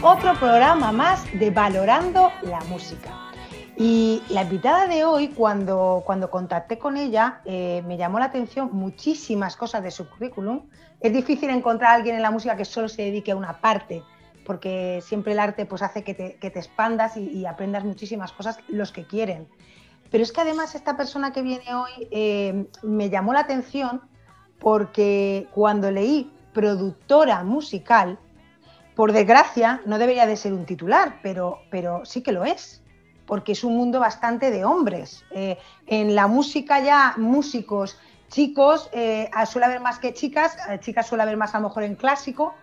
Otro programa más de Valorando la Música. Y la invitada de hoy, cuando, cuando contacté con ella, eh, me llamó la atención muchísimas cosas de su currículum. Es difícil encontrar a alguien en la música que solo se dedique a una parte, porque siempre el arte pues, hace que te, expandas y, aprendas muchísimas cosas los que quieren. Pero es que además esta persona que viene hoy eh, me llamó la atención porque cuando leí productora musical, por desgracia, no debería de ser un titular, pero, pero sí que lo es, porque es un mundo bastante de hombres. Eh, en la música ya, músicos, chicos, eh, suele haber más que chicas, eh, chicas suele haber más a lo mejor en clásico,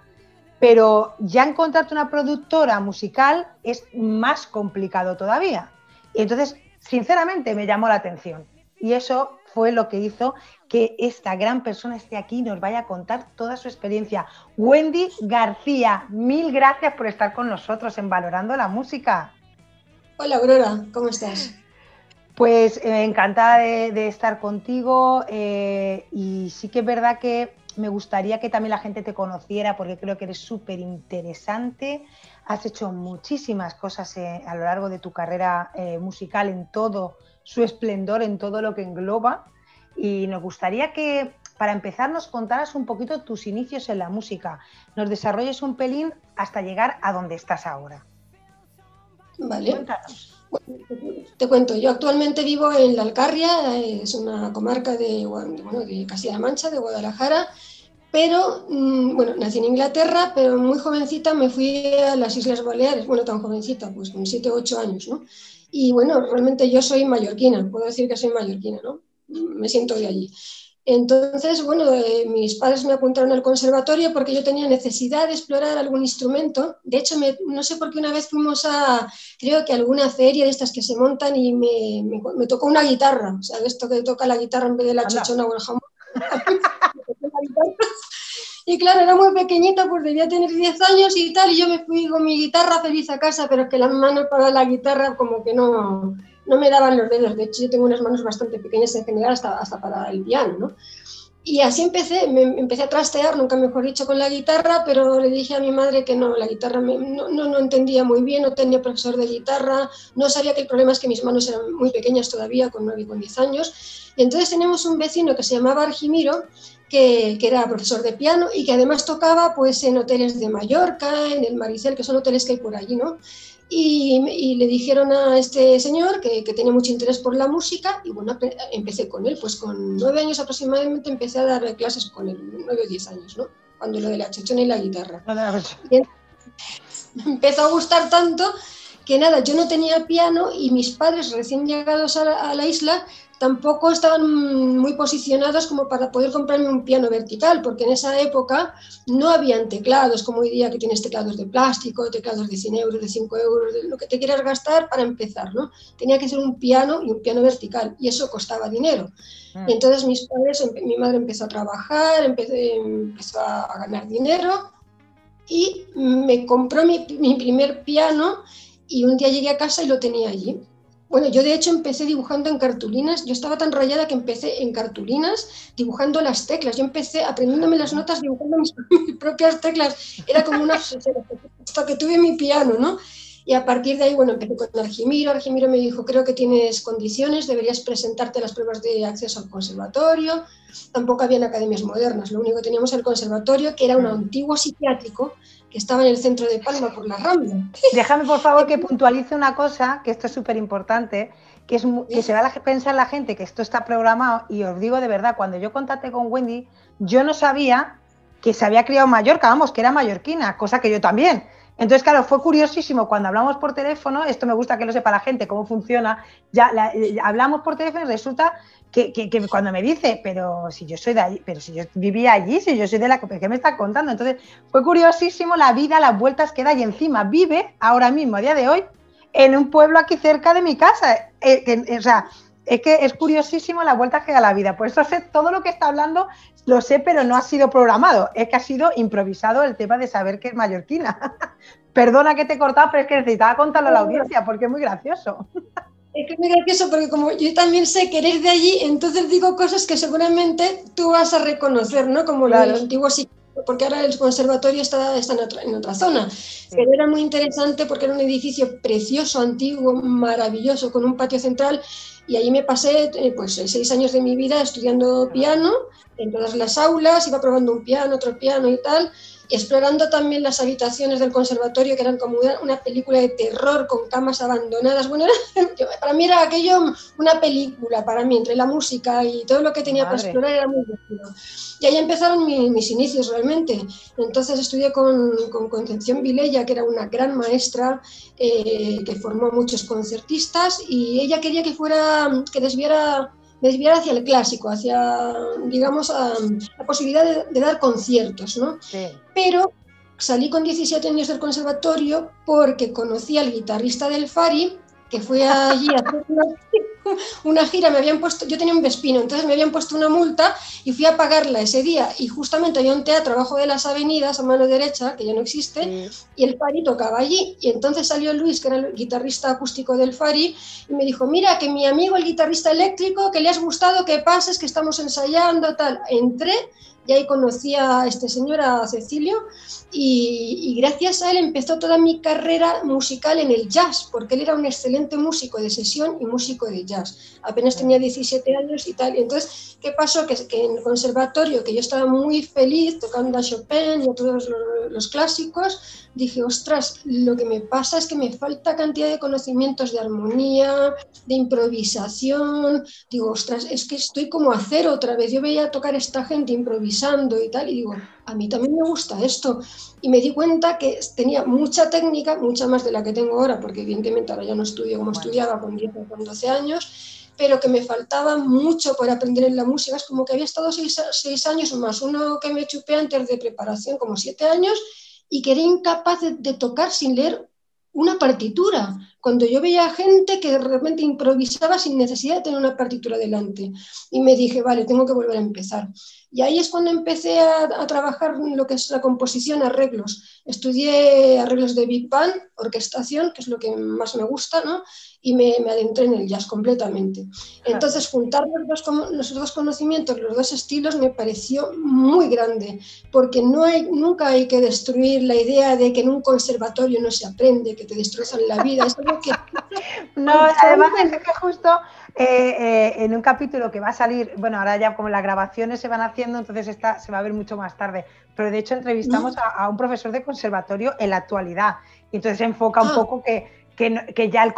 pero ya encontrarte una productora musical es más complicado todavía. Y entonces, sinceramente, me llamó la atención. Y eso fue lo que hizo que esta gran persona esté aquí y nos vaya a contar toda su experiencia. Wendy García, mil gracias por estar con nosotros en Valorando la Música. Hola Aurora, ¿cómo estás? Pues eh, encantada de, estar contigo eh, y sí que es verdad que me gustaría que también la gente te conociera porque creo que eres súper interesante. Has hecho muchísimas cosas eh, a lo largo de tu carrera musical en todo su esplendor, en todo lo que engloba y nos gustaría que para empezar nos contaras un poquito tus inicios en la música, nos desarrolles un pelín hasta llegar a donde estás ahora. Vale. Cuéntanos. te cuento, yo actualmente vivo en La Alcarria, es una comarca de, de Castilla-La Mancha, de Guadalajara, pero, mm, bueno, nací en Inglaterra, pero muy jovencita me fui a las Islas Baleares, bueno, tan jovencita, pues con 7 o 8 años, ¿no? Y bueno, realmente yo soy mallorquina, puedo decir que soy mallorquina, ¿no? me siento de allí. Entonces, bueno, eh, mis padres me apuntaron al conservatorio porque yo tenía necesidad de explorar algún instrumento. De hecho, no sé por qué una vez fuimos a, creo que alguna feria de estas que se montan y me, me, tocó una guitarra. O sea, esto que toca la guitarra en vez de la chochona o el jamón. y claro, era muy pequeñita, pues debía tener 10 años y tal, y yo me fui con mi guitarra feliz a casa, pero es que las manos para la guitarra como que no, no me daban los dedos. De hecho, yo tengo unas manos bastante pequeñas en general, hasta, hasta para el piano, ¿no? Y así empecé, me empecé a trastear, nunca mejor dicho, con la guitarra, pero le dije a mi madre que no, la guitarra no, no, entendía muy bien, no tenía profesor de guitarra, no sabía que el problema es que mis manos eran muy pequeñas todavía, con 9 y con 10 años. Y entonces teníamos un vecino que se llamaba Argimiro, que, que, era profesor de piano y que además tocaba pues en hoteles de Mallorca, en el Maricel, que son hoteles que hay por allí, ¿no? Y, le dijeron a este señor que, tenía mucho interés por la música y bueno, empecé con él, pues con nueve años aproximadamente empecé a dar clases con él, nueve o diez años, ¿no? Cuando lo de la chochona y la guitarra. me empezó a gustar tanto que nada, yo no tenía piano y mis padres recién llegados a la isla tampoco estaban muy posicionados como para poder comprarme un piano vertical, porque en esa época no habían teclados, como hoy día que tienes teclados de plástico, teclados de 100 euros, de 5 euros, de lo que te quieras gastar para empezar, ¿no? Tenía que ser un piano y un piano vertical, y eso costaba dinero. Mm. Y entonces mis padres, mi madre empezó a trabajar, empezó a ganar dinero, y me compró mi, mi primer piano, y un día llegué a casa y lo tenía allí. Bueno, yo de hecho empecé dibujando en cartulinas. Yo estaba tan rayada que empecé en cartulinas dibujando las teclas. Yo empecé aprendiéndome las notas dibujando mis, propias teclas. Era como una hasta que tuve mi piano, ¿no? Y a partir de ahí, bueno, empecé con Argimiro. Argimiro me dijo, creo que tienes condiciones, deberías presentarte a las pruebas de acceso al conservatorio. Tampoco habían academias modernas, lo único que teníamos el conservatorio, que era un antiguo psiquiátrico que estaba en el centro de Palma por la Rambla. Déjame, por favor, que puntualice una cosa, que esto es súper importante, que, es, que se va a pensar la gente que esto está programado, y os digo de verdad, cuando yo contacté con Wendy, yo no sabía que se había criado en Mallorca, vamos, que era mallorquina, cosa que yo también. Entonces, claro, fue curiosísimo cuando hablamos por teléfono, esto me gusta que lo sepa la gente, cómo funciona, ya eh, hablamos por teléfono y resulta que, cuando me dice, pero si yo soy de allí, pero si yo vivía allí, si yo soy de la ¿qué me está contando? Entonces, fue curiosísimo la vida, las vueltas que da y encima vive ahora mismo, a día de hoy, en un pueblo aquí cerca de mi casa. Eh, o sea, es que es curiosísimo la vuelta que da la vida. Por eso sé todo lo que está hablando, lo sé, pero no ha sido programado. Es que ha sido improvisado el tema de saber que es mallorquina. Perdona que te he cortado, pero es que necesitaba contarlo a la audiencia porque es muy gracioso. Es que es muy gracioso porque como yo también sé que eres de allí, entonces digo cosas que seguramente tú vas a reconocer, ¿no? Como los antiguos porque ahora el conservatorio está, está en, otra, en, otra, zona, pero era muy interesante porque era un edificio precioso, antiguo, maravilloso, con un patio central y allí me pasé eh, pues seis años de mi vida estudiando piano en todas las aulas, iba probando un piano, otro piano y tal, explorando también las habitaciones del conservatorio, que eran como una, película de terror con camas abandonadas. Bueno, para mí era aquello una película, para mí, entre la música y todo lo que tenía para explorar era muy divertido. Y ahí empezaron mis inicios realmente. Entonces estudié con, con Concepción Vilella, que era una gran maestra eh, que formó muchos concertistas, y ella quería que fuera, que desviara desviar hacia el clásico, hacia, digamos, la posibilidad de, dar conciertos, ¿no? Pero salí con 17 años del conservatorio porque conocí al guitarrista del Fari, que fue allí a hacer una, una gira, me habían puesto, yo tenía un Vespino, entonces me habían puesto una multa y fui a pagarla ese día. Y justamente había un teatro abajo de las avenidas a mano derecha, que ya no existe, y el Fari tocaba allí. Y entonces salió Luis, que era el guitarrista acústico del Fari, y me dijo, mira que mi amigo el guitarrista eléctrico, que le has gustado, que pases, que estamos ensayando, tal. Entré y ahí conocí a este señor, a Cecilio, y, gracias a él empezó toda mi carrera musical en el jazz, porque él era un excelente músico de sesión y músico de jazz. Apenas tenía 17 años y tal. Y entonces, ¿qué pasó? Que, que, en el conservatorio, que yo estaba muy feliz tocando a Chopin y a todos los, los clásicos, dije, ostras, lo que me pasa es que me falta cantidad de conocimientos de armonía, de improvisación. Digo, ostras, es que estoy como a cero otra vez. Yo veía tocar a esta gente improvisando y tal, y digo, a mí también me gusta esto. Y me di cuenta que tenía mucha técnica, mucha más de la que tengo ahora, porque evidentemente ahora ya no estudio como estudiaba con 10 o con 12 años, pero que me faltaba mucho por aprender en la música. Es como que había estado seis, seis años más uno que me chupé antes de preparación, como siete años, y que era incapaz de, tocar sin leer una partitura. Cuando yo veía gente que de repente improvisaba sin necesidad de tener una partitura delante. Y me dije, vale, tengo que volver a empezar. Y ahí es cuando empecé a, a trabajar lo que es la composición, arreglos. Estudié arreglos de Big Band, orquestación, que es lo que más me gusta, ¿no? y me, me, adentré en el jazz completamente. Entonces, juntar los dos, los dos, conocimientos, los dos estilos, me pareció muy grande, porque no hay, nunca hay que destruir la idea de que en un conservatorio no se aprende, que te destrozan la vida. Es algo que... no, además es que justo eh, eh, en un capítulo que va a salir, bueno, ahora ya como las grabaciones se van haciendo, entonces esta se va a ver mucho más tarde, pero de hecho entrevistamos a, a un profesor de conservatorio en la actualidad, y entonces se enfoca un ah. poco que que, ya el,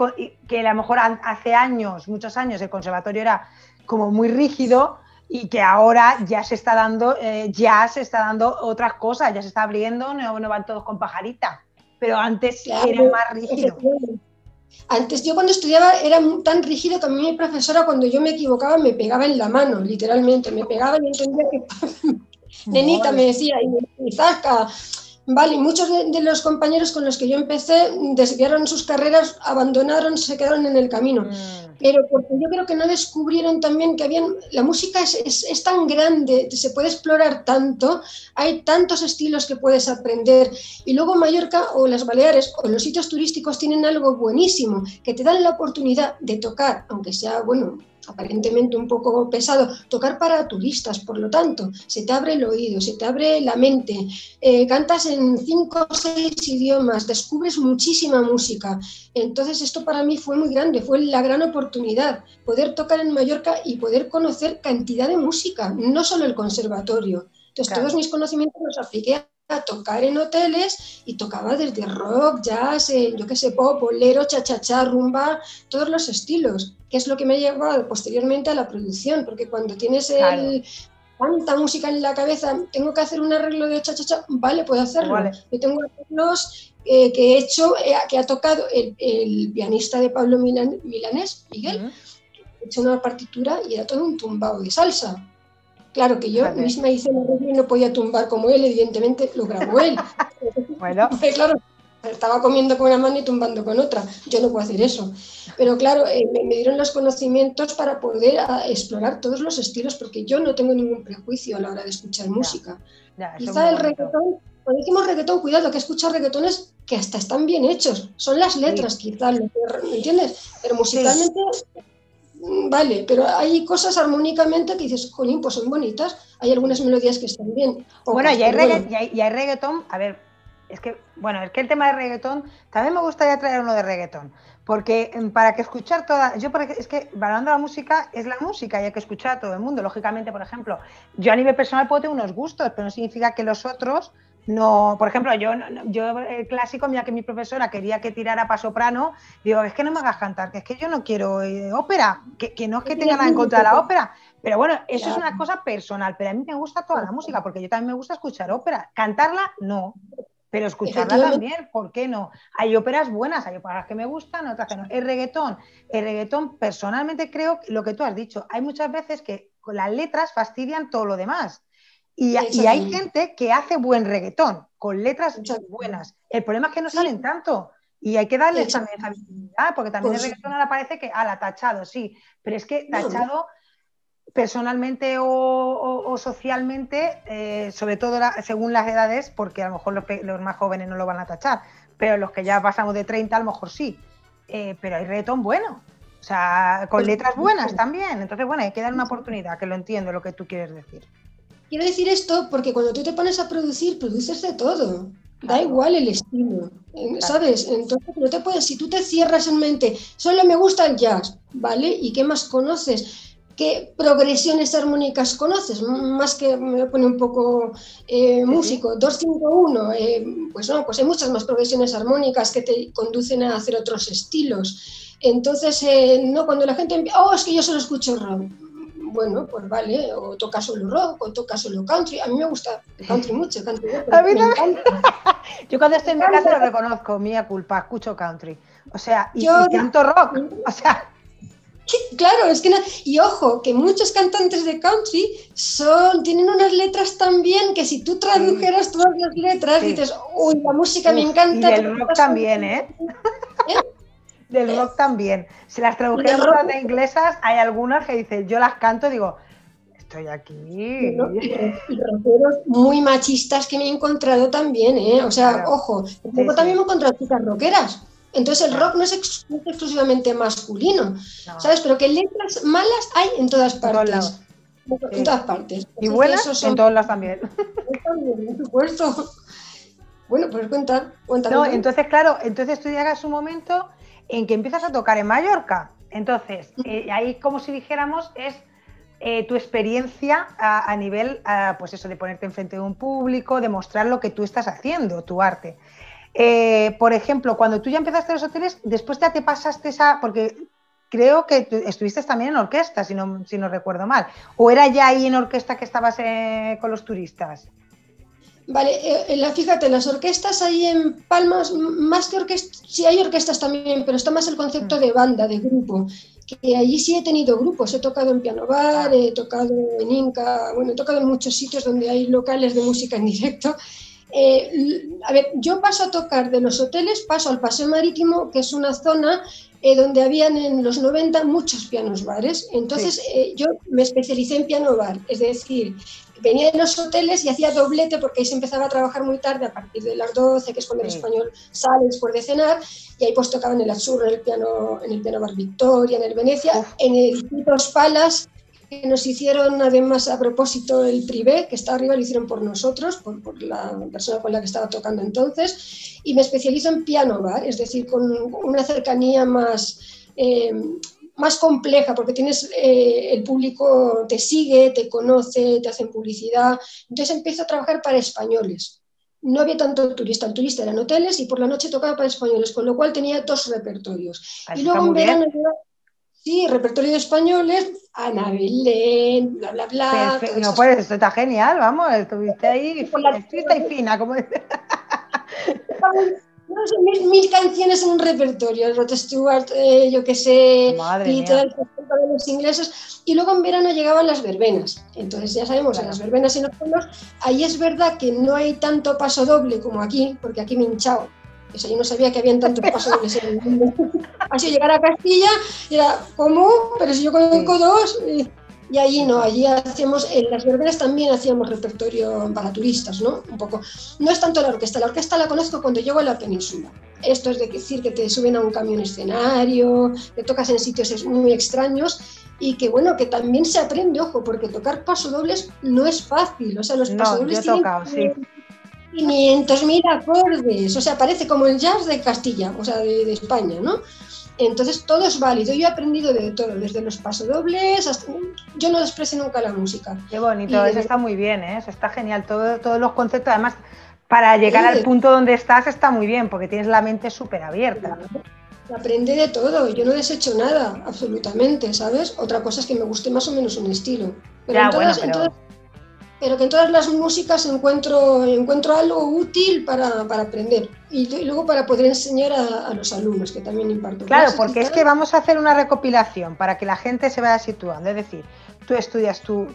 que a lo mejor hace años, muchos años, el conservatorio era como muy rígido y que ahora ya se está dando, eh, ya se está dando otras cosas, ya se está abriendo, no, no van todos con pajarita, pero antes era más rígido. Antes yo cuando estudiaba era tan rígido que a mí mi profesora cuando yo me equivocaba me pegaba en la mano, literalmente, me pegaba y entendía que... Nenita me decía, y zasca, Vale, muchos de, los compañeros con los que yo empecé desviaron sus carreras, abandonaron, se quedaron en el camino. Mm. Pero porque yo creo que no descubrieron también que habían, la música es, es, tan grande, se puede explorar tanto, hay tantos estilos que puedes aprender. Y luego Mallorca o las Baleares o los sitios turísticos tienen algo buenísimo, que te dan la oportunidad de tocar, aunque sea, bueno, aparentemente un poco pesado, tocar para turistas, por lo tanto, se te abre el oído, se te abre la mente, eh, cantas en cinco o seis idiomas, descubres muchísima música. Entonces esto para mí fue muy grande, fue la gran oportunidad, poder tocar en Mallorca y poder conocer cantidad de música, no solo el conservatorio. Entonces todos mis conocimientos los apliqué a tocar en hoteles y tocaba desde rock, jazz, eh, yo qué sé, pop, bolero, cha-cha-cha, rumba, todos los estilos, que es lo que me ha llevado posteriormente a la producción, porque cuando tienes el, tanta música en la cabeza, tengo que hacer un arreglo de cha-cha-cha, vale, puedo hacerlo. Yo tengo arreglos eh, que he hecho, eh, que ha tocado el, pianista de Pablo Milanés, Miguel, he hecho una partitura y era todo un tumbao de salsa Claro que yo misma hice un y no podía tumbar como él, evidentemente lo grabó él. bueno. claro, estaba comiendo con una mano y tumbando con otra. Yo no puedo hacer eso. Pero claro, eh, me, dieron los conocimientos para poder ah, explorar todos los estilos, porque yo no tengo ningún prejuicio a la hora de escuchar música. Quizá el reggaetón, cuando decimos reggaetón, cuidado, que he escuchado reggaetones que hasta están bien hechos. Son las letras, quizás, ¿me entiendes? Pero musicalmente mm, vale, pero hay cosas armónicamente que dices, jolín, pues son bonitas, hay algunas melodías que están bien. bueno, y hay, reggaetón, a ver, es que, bueno, es que el tema de reggaetón, también me gustaría traer uno de reggaetón, porque mm, para que escuchar toda, yo es que valorando la música es la música y hay que escuchar a todo el mundo. Lógicamente, por ejemplo, yo a nivel personal puedo tener unos gustos, pero no significa que los otros no, por ejemplo, yo, yo el clásico, mira que mi profesora quería que tirara para soprano, digo, es que no me hagas cantar, que es que yo no quiero eh, ópera, que, no es que tenga nada en contra de la ópera, pero bueno, eso es una cosa personal, pero a mí me gusta toda la música, porque yo también me gusta escuchar ópera, cantarla no, pero escucharla también, ¿por qué no? Hay óperas buenas, hay óperas que me gustan, otras que no. El reggaetón, el reggaetón personalmente creo lo que tú has dicho, hay muchas veces que las letras fastidian todo lo demás. Y, hay gente que hace buen reggaetón, con letras buenas. El problema es que no salen tanto. Y hay que darle también esa visibilidad, porque también el reggaetón ahora parece que, ala, tachado, sí. Pero es que tachado personalmente o, socialmente, eh, sobre todo según las edades, porque a lo mejor los, más jóvenes no lo van a tachar, pero los que ya pasamos de 30 a lo mejor sí. Eh, pero hay reggaetón bueno. O sea, con pues letras buenas también. Entonces, bueno, hay que dar una oportunidad, que lo entiendo lo que tú quieres decir. Quiero decir esto porque cuando tú te pones a producir, produces de todo. Da igual el estilo, ¿sabes? Entonces no te puedes, si tú te cierras en mente, solo me gusta el jazz, ¿vale? ¿Y qué más conoces? ¿Qué progresiones armónicas conoces? Más que me pone un poco eh, músico, 251, eh, pues no, pues hay muchas más progresiones armónicas que te conducen a hacer otros estilos. Entonces, eh, no, cuando la gente, oh, es que yo solo escucho rock bueno, pues vale, o toca solo rock, o toca solo country. A mí me gusta country mucho, country a mí Yo cuando estoy en mi casa lo reconozco, mía culpa, escucho country. O sea, y, canto rock. O sea. Claro, es que y ojo, que muchos cantantes de country son, tienen unas letras tan bien que si tú tradujeras todas las letras dices, uy, la música me encanta. Y el rock también, ¿eh? ¿Eh? Del rock también. Si las tradujéramos las de inglesas, hay algunas que dicen, yo las canto digo, estoy aquí. Muy machistas que me he encontrado también, ¿eh? O sea, ojo, también me he encontrado chicas rockeras. Entonces el rock no es, exclusivamente masculino, ¿sabes? Pero que letras malas hay en todas partes. En todas partes. Y buenas en todas las también. También, por supuesto. Bueno, pues cuenta. No, entonces, claro, entonces tú llegas un momento en que empiezas a tocar en Mallorca. Entonces, eh, ahí como si dijéramos es eh, tu experiencia a, nivel, pues eso, de ponerte enfrente de un público, de mostrar lo que tú estás haciendo, tu arte. Eh, por ejemplo, cuando tú ya empezaste los hoteles, después ya te pasaste esa, porque creo que estuviste también en orquesta, si no, si no recuerdo mal, o era ya ahí en orquesta que estabas con los turistas. Vale, eh, fíjate, las orquestas ahí en Palmas, más que orquestas, sí hay orquestas también, pero está más el concepto mm. de banda, de grupo, que allí sí he tenido grupos, he tocado en piano bar, he tocado en Inca, bueno, he tocado en muchos sitios donde hay locales de música en directo. Eh, a ver, yo paso a tocar de los hoteles, paso al Paseo Marítimo, que es una zona eh, donde habían en los 90 muchos pianos bares. Entonces yo me especialicé en piano bar, es decir, venía de los hoteles y hacía doblete porque ahí se empezaba a trabajar muy tarde, a partir de las 12, que es cuando el español sale después de cenar, y ahí pues tocaban en el Azurro, en el piano, en el piano Bar Victoria, en el Venecia, en el Palas, que nos hicieron además a propósito el privé, que está arriba, lo hicieron por nosotros, por, por, la persona con la que estaba tocando entonces, y me especializo en piano bar, es decir, con una cercanía más... Eh, más compleja porque tienes eh, el público te sigue, te conoce, te hacen publicidad. Entonces empiezo a trabajar para españoles. No había tanto turista, el turista eran hoteles y por la noche tocaba para españoles, con lo cual tenía dos repertorios. y luego en verano Sí, repertorio de españoles, Ana Belén, bla, bla, bla. No, pues esto está genial, vamos, estuviste ahí, estuviste ahí fina, como No sé, mil, canciones en un repertorio, Rod Stewart, eh, yo qué sé, Peter, de los ingleses, y luego en verano llegaban las verbenas. Entonces ya sabemos, en las verbenas y en los pueblos, ahí es verdad que no hay tanto paso doble como aquí, porque aquí me hinchado. O sea, yo no sabía que habían tantos pasos dobles en el mundo. Así llegar a Castilla, y era, ¿cómo? Pero si yo conozco dos. Y allí no, allí hacíamos, en las verbenas también hacíamos repertorio para turistas, ¿no? Un poco. No es tanto la orquesta, la orquesta la conozco cuando llego a la península. esto es decir, que te suben a un camión escenario, que tocas en sitios muy extraños y que bueno, que también se aprende, ojo, porque tocar pasodobles no es fácil, o sea, los pasodobles tienen tocado, sí. 500.000 acordes, o sea, parece como el jazz de Castilla, o sea, de, de España, ¿no? Entonces todo es válido. Yo he aprendido de todo, desde los pasodobles hasta... Yo no desprecio nunca la música. Qué bonito, eso está muy bien, ¿eh? eso está genial. Todo, todos los conceptos, además, para llegar al punto donde estás está muy bien, porque tienes la mente súper abierta. Aprende de todo, yo no desecho nada, absolutamente, ¿sabes? Otra cosa es que me guste más o menos un estilo. Pero, en todas, pero pero que en todas las músicas encuentro, encuentro algo útil para, aprender y, luego para poder enseñar a, los alumnos, que también imparto. Claro, porque es que vamos a hacer una recopilación para que la gente se vaya situando, es decir, tú estudias tu,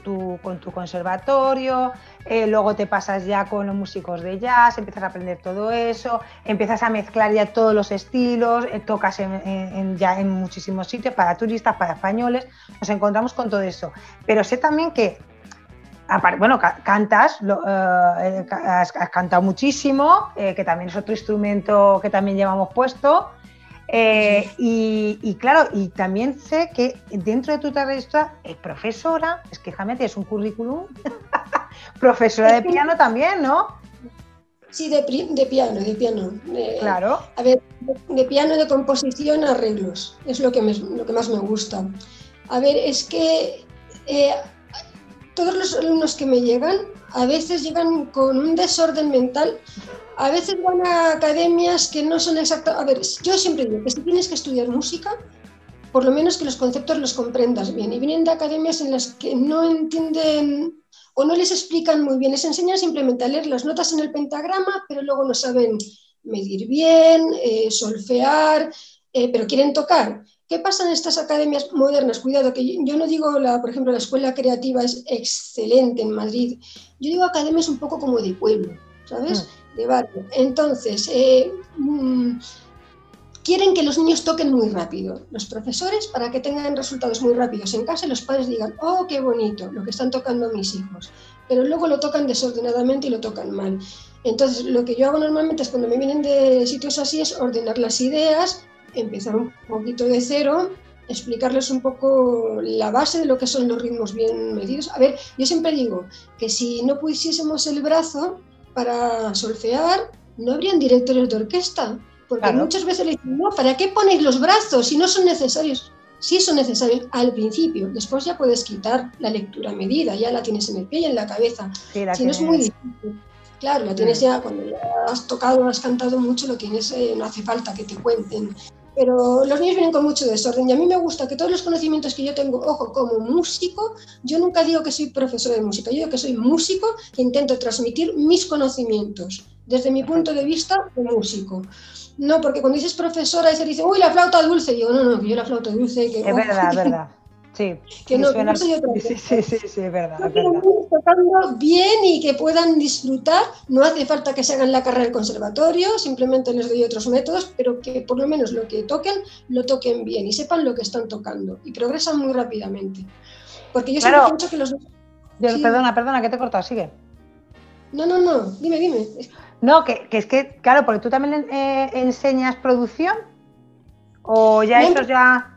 con tu conservatorio, eh, luego te pasas ya con los músicos de jazz, empiezas a aprender todo eso, empiezas a mezclar ya todos los estilos, eh, tocas en, ya en muchísimos sitios, para turistas, para españoles, nos encontramos con todo eso. Pero sé también que bueno, cantas, eh, has, cantado muchísimo, eh, que también es otro instrumento que también llevamos puesto. Eh, y, claro, y también sé que dentro de tu trayectoria es profesora, es que déjame, tienes un currículum, profesora de piano también, ¿no? Sí, de, piano, de piano. claro. A ver, de, piano, de composición, arreglos, es lo que, lo que más me gusta. A ver, es que todos los alumnos que me llegan a veces llegan con un desorden mental, a veces van a academias que no son exactas. A ver, yo siempre digo que si tienes que estudiar música, por lo menos que los conceptos los comprendas bien. Y vienen de academias en las que no entienden o no les explican muy bien, les enseñan simplemente a leer las notas en el pentagrama, pero luego no saben medir bien, eh, solfear, eh, pero quieren tocar. ¿Qué pasa en estas academias modernas? Cuidado, que yo no digo, la, por ejemplo, la escuela creativa es excelente en Madrid. Yo digo academias un poco como de pueblo, ¿sabes? Mm. De barrio. Entonces, eh, mm, quieren que los niños toquen muy rápido. Los profesores, para que tengan resultados muy rápidos en casa, los padres digan, oh, qué bonito, lo que están tocando mis hijos. Pero luego lo tocan desordenadamente y lo tocan mal. Entonces, lo que yo hago normalmente es cuando me vienen de sitios así es ordenar las ideas, empezar un poquito de cero, explicarles un poco la base de lo que son los ritmos bien medidos. A ver, yo siempre digo que si no pusiésemos el brazo para solfear, no habrían directores de orquesta, porque muchas veces le dicen, no, ¿para qué ponéis los brazos si no son necesarios? Sí son necesarios al principio, después ya puedes quitar la lectura medida, ya la tienes en el pie y en la cabeza. si no es muy difícil. Claro, la tienes ya, cuando ya has tocado, has cantado mucho, lo tienes, eh, no hace falta que te cuenten pero los niños vienen con mucho desorden y a mí me gusta que todos los conocimientos que yo tengo, ojo, como músico, yo nunca digo que soy profesora de música, yo digo que soy músico que intento transmitir mis conocimientos desde mi punto de vista de músico. No, porque cuando dices profesora y se dice, uy, la flauta dulce, yo no, no, que yo la flauta dulce... Que, es verdad, es verdad. Sí, que no, sí, sí, sí, sí, es verdad. Es verdad. tocando bien y que puedan disfrutar. No hace falta que se hagan la carrera del conservatorio, simplemente les doy otros métodos, pero que por lo menos lo que toquen, lo toquen bien y sepan lo que están tocando y progresan muy rápidamente. Porque yo siempre pienso que los. Perdona, perdona, que te he cortado, sigue. No, no, no, dime, dime. No, que, que es que, claro, porque tú también eh, enseñas producción o ya eso ya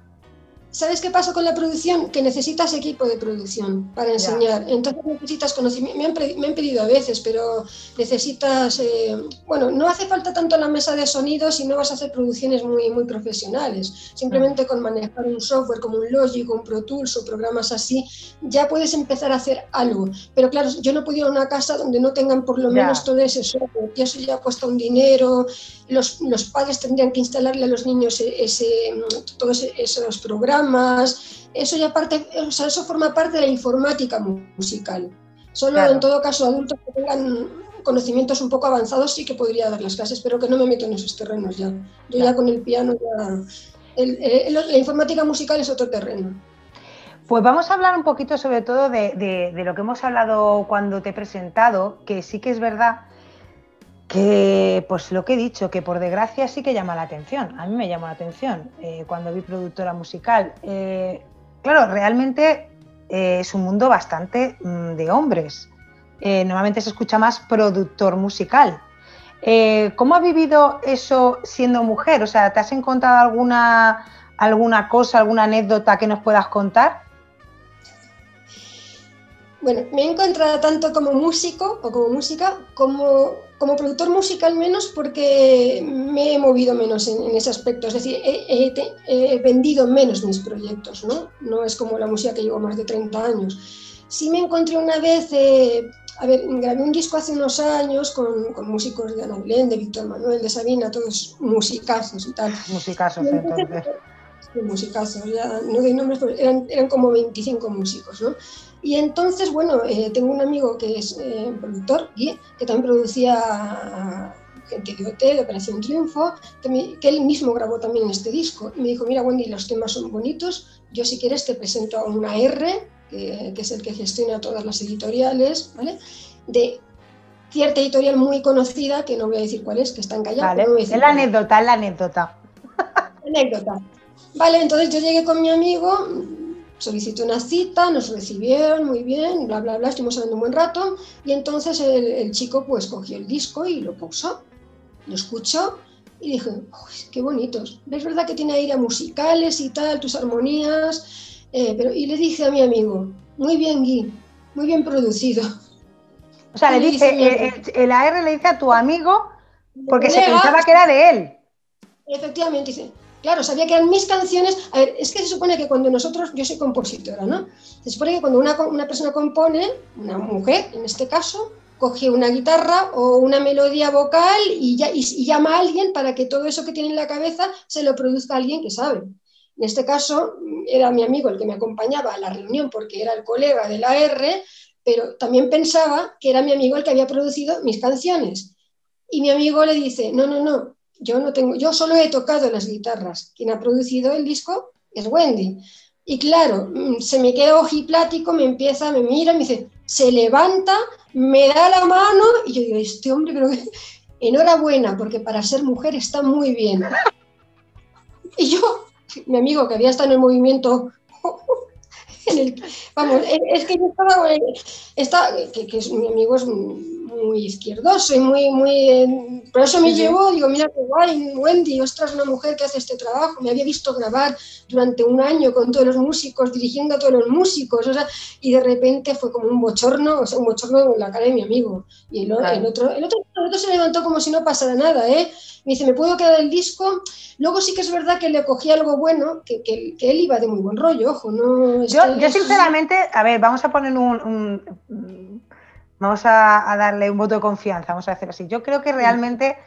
¿Sabes qué pasa con la producción? Que necesitas equipo de producción para enseñar. Entonces necesitas conocimiento. Me han, pedido a veces, pero necesitas. Eh, bueno, no hace falta tanto la mesa de sonido si no vas a hacer producciones muy, muy profesionales. Simplemente con manejar un software como un Logic, un Pro Tools o programas así, ya puedes empezar a hacer algo. Pero claro, yo no puedo ir a una casa donde no tengan por lo menos todo ese software, y eso ya cuesta un dinero. Los, los padres tendrían que instalarle a los niños ese, todos esos programas eso ya parte, o sea, eso forma parte de la informática musical. Solo en todo caso adultos que tengan conocimientos un poco avanzados sí que podría dar las clases, pero que no me meto en esos terrenos ya. Yo ya con el piano ya... la informática musical es otro terreno. Pues vamos a hablar un poquito sobre todo de, de, lo que hemos hablado cuando te he presentado, que sí que es verdad que, pues lo que he dicho, que por desgracia sí que llama la atención. A mí me llamó la atención eh, cuando vi productora musical. Eh, claro, realmente eh, es un mundo bastante mm, de hombres. normalmente se escucha más productor musical. ¿Cómo has vivido eso siendo mujer? O sea, ¿te has encontrado alguna, alguna cosa, alguna anécdota que nos puedas contar? Bueno, me he encontrado tanto como músico o como música, como, como productor musical menos porque me he movido menos en, ese aspecto. Es decir, he, vendido menos mis proyectos, ¿no? No es como la música que llevo más de 30 años. Sí me encontré una vez, eh, a ver, grabé un disco hace unos años con, con, músicos de Ana Belén, de Víctor Manuel, de Sabina, todos musicazos y tal. Musicazos, entonces. Musicazos, ya no doy nombres, pero eran, eran como 25 músicos, ¿no? Y entonces, bueno, eh, tengo un amigo que es eh, productor, Guy, que también producía Gente de Hotel, Operación Triunfo, que, él mismo grabó también este disco. Y me dijo, mira Wendy, los temas son bonitos, yo si quieres te presento a una R, que, es el que gestiona todas las editoriales, ¿vale? De cierta editorial muy conocida, que no voy a decir cuál es, que está en Callao. Vale, es la anécdota, es la anécdota. Anécdota. Vale, entonces yo llegué con mi amigo, solicité una cita, nos recibieron muy bien, bla, bla, bla, estuvimos hablando un buen rato y entonces el, chico pues cogió el disco y lo puso, lo escuchó y dije, qué bonitos, es verdad que tiene aire musicales y tal, tus armonías, eh, pero, y le dije a mi amigo, muy bien Gui, muy bien producido. O sea, le dice, el, AR le dice a tu amigo porque se pensaba que era de él. Efectivamente, dice, Claro, sabía que eran mis canciones. A ver, es que se supone que cuando nosotros, yo soy compositora, ¿no? Se supone que cuando una, una persona compone, una mujer en este caso, coge una guitarra o una melodía vocal y, ya, y, llama a alguien para que todo eso que tiene en la cabeza se lo produzca a alguien que sabe. En este caso era mi amigo el que me acompañaba a la reunión porque era el colega de la R, pero también pensaba que era mi amigo el que había producido mis canciones. Y mi amigo le dice, no, no, no, yo no tengo, yo solo he tocado las guitarras. Quien ha producido el disco es Wendy. Y claro, mm, se me queda ojiplático, me empieza, me mira, me dice, se levanta, me da la mano y yo digo, este hombre creo que enhorabuena, porque para ser mujer está muy bien. Y yo, mi amigo que había estado en el movimiento, vamos, es que yo estaba, está, que, mi amigo es muy izquierdoso y muy, muy... Por eso me llevó, digo, mira qué guay, Wendy, ostras, una mujer que hace este trabajo. Me había visto grabar durante un año con todos los músicos, dirigiendo a todos los músicos, o sea, y de repente fue como un bochorno, o sea, un bochorno en la cara de mi amigo. Y el, otro, el, otro, el otro se levantó como si no pasara nada, ¿eh? Me dice, ¿me puedo quedar el disco? Luego sí que es verdad que le cogí algo bueno, que, que, él iba de muy buen rollo, ojo, no... Yo, yo sinceramente, a ver, vamos a poner un Vamos a, darle un voto de confianza, vamos a decir así. Yo creo que realmente,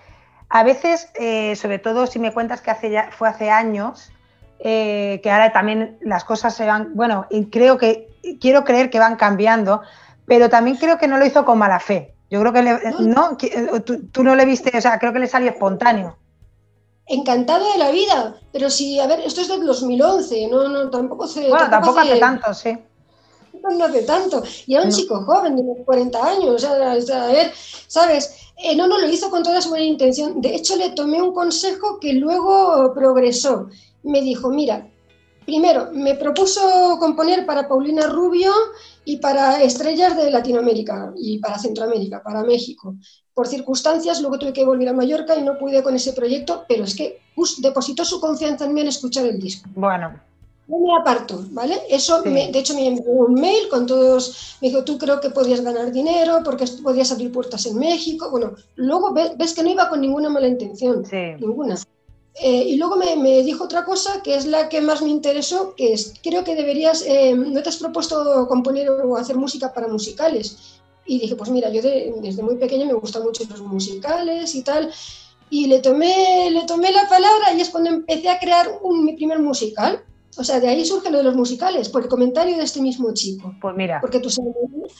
a veces, eh, sobre todo si me cuentas que hace ya, fue hace años, eh, que ahora también las cosas se van, bueno, y creo que, quiero creer que van cambiando, pero también creo que no lo hizo con mala fe. Yo creo que, no, eh, tú, no le viste, o sea, creo que le salió espontáneo. Encantado de la vida, pero si, a ver, esto es del 2011, no, no, tampoco se... Bueno, tampoco hace tanto, sí no hace tanto, y era un chico joven de 40 años, a ver, ¿sabes? Eh, no, no lo hizo con toda su buena intención. De hecho, le tomé un consejo que luego progresó. Me dijo, mira, primero, me propuso componer para Paulina Rubio y para estrellas de Latinoamérica y para Centroamérica, para México. Por circunstancias, luego tuve que volver a Mallorca y no pude con ese proyecto, pero es que depositó su confianza en mí en escuchar el disco. Bueno, no me aparto, ¿vale? Eso, de hecho, me envió un mail con todos, me dijo, tú creo que podías ganar dinero porque podías abrir puertas en México. Bueno, luego ves, que no iba con ninguna mala intención, ninguna. Eh, y luego me, me, dijo otra cosa que es la que más me interesó, que es, creo que deberías, eh, no te has propuesto componer o hacer música para musicales. Y dije, pues mira, yo desde muy pequeña me gustan mucho los musicales y tal. Y le tomé, le tomé la palabra y es cuando empecé a crear un, mi primer musical o sea, de ahí surge lo de los musicales, por el comentario de este mismo chico. Pues mira. Porque tú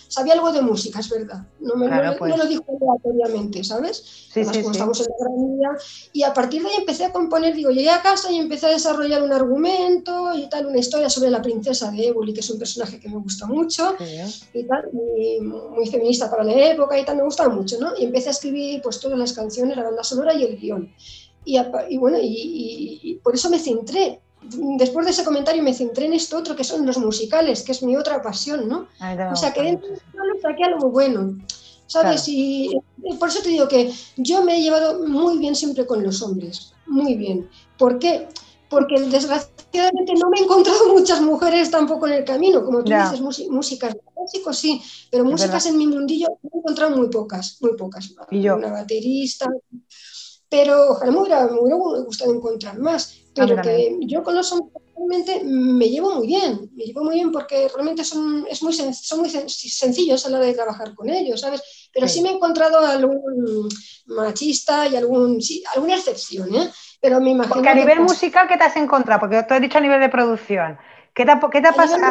sabía algo de música, es verdad. No, me, pues. lo dijo aleatoriamente, ¿sabes? Sí, sí, sí. estamos en la gran vida. Y a partir de ahí empecé a componer, digo, llegué a casa y empecé a desarrollar un argumento y tal, una historia sobre la princesa de Éboli, que es un personaje que me gusta mucho y tal, muy, feminista para la época y tal, me gustaba mucho, ¿no? Y empecé a escribir pues todas las canciones, la banda sonora y el guion. Y, bueno, y, y por eso me centré después de ese comentario me centré en esto otro que son los musicales, que es mi otra pasión, ¿no? o sea, que dentro de saqué algo bueno. ¿sabes? Y por eso te digo que yo me he llevado muy bien siempre con los hombres, muy bien. ¿Por qué? Porque desgraciadamente no me he encontrado muchas mujeres tampoco en el camino, como tú dices, músicas clásicos sí, pero músicas en mi mundillo me he encontrado muy pocas, muy pocas. ¿Y yo? Una baterista, pero ojalá me hubiera, me hubiera gustado encontrar más, pero que yo con los hombres realmente me llevo muy bien, me llevo muy bien porque realmente son, es muy, son muy sencillos a la hora de trabajar con ellos, ¿sabes? Pero sí, me he encontrado algún machista y algún, sí, alguna excepción, ¿eh? Pero me imagino... Porque a nivel musical, ¿qué te has encontrado? Porque tú has dicho a nivel de producción. ¿Qué te, qué te ha pasado?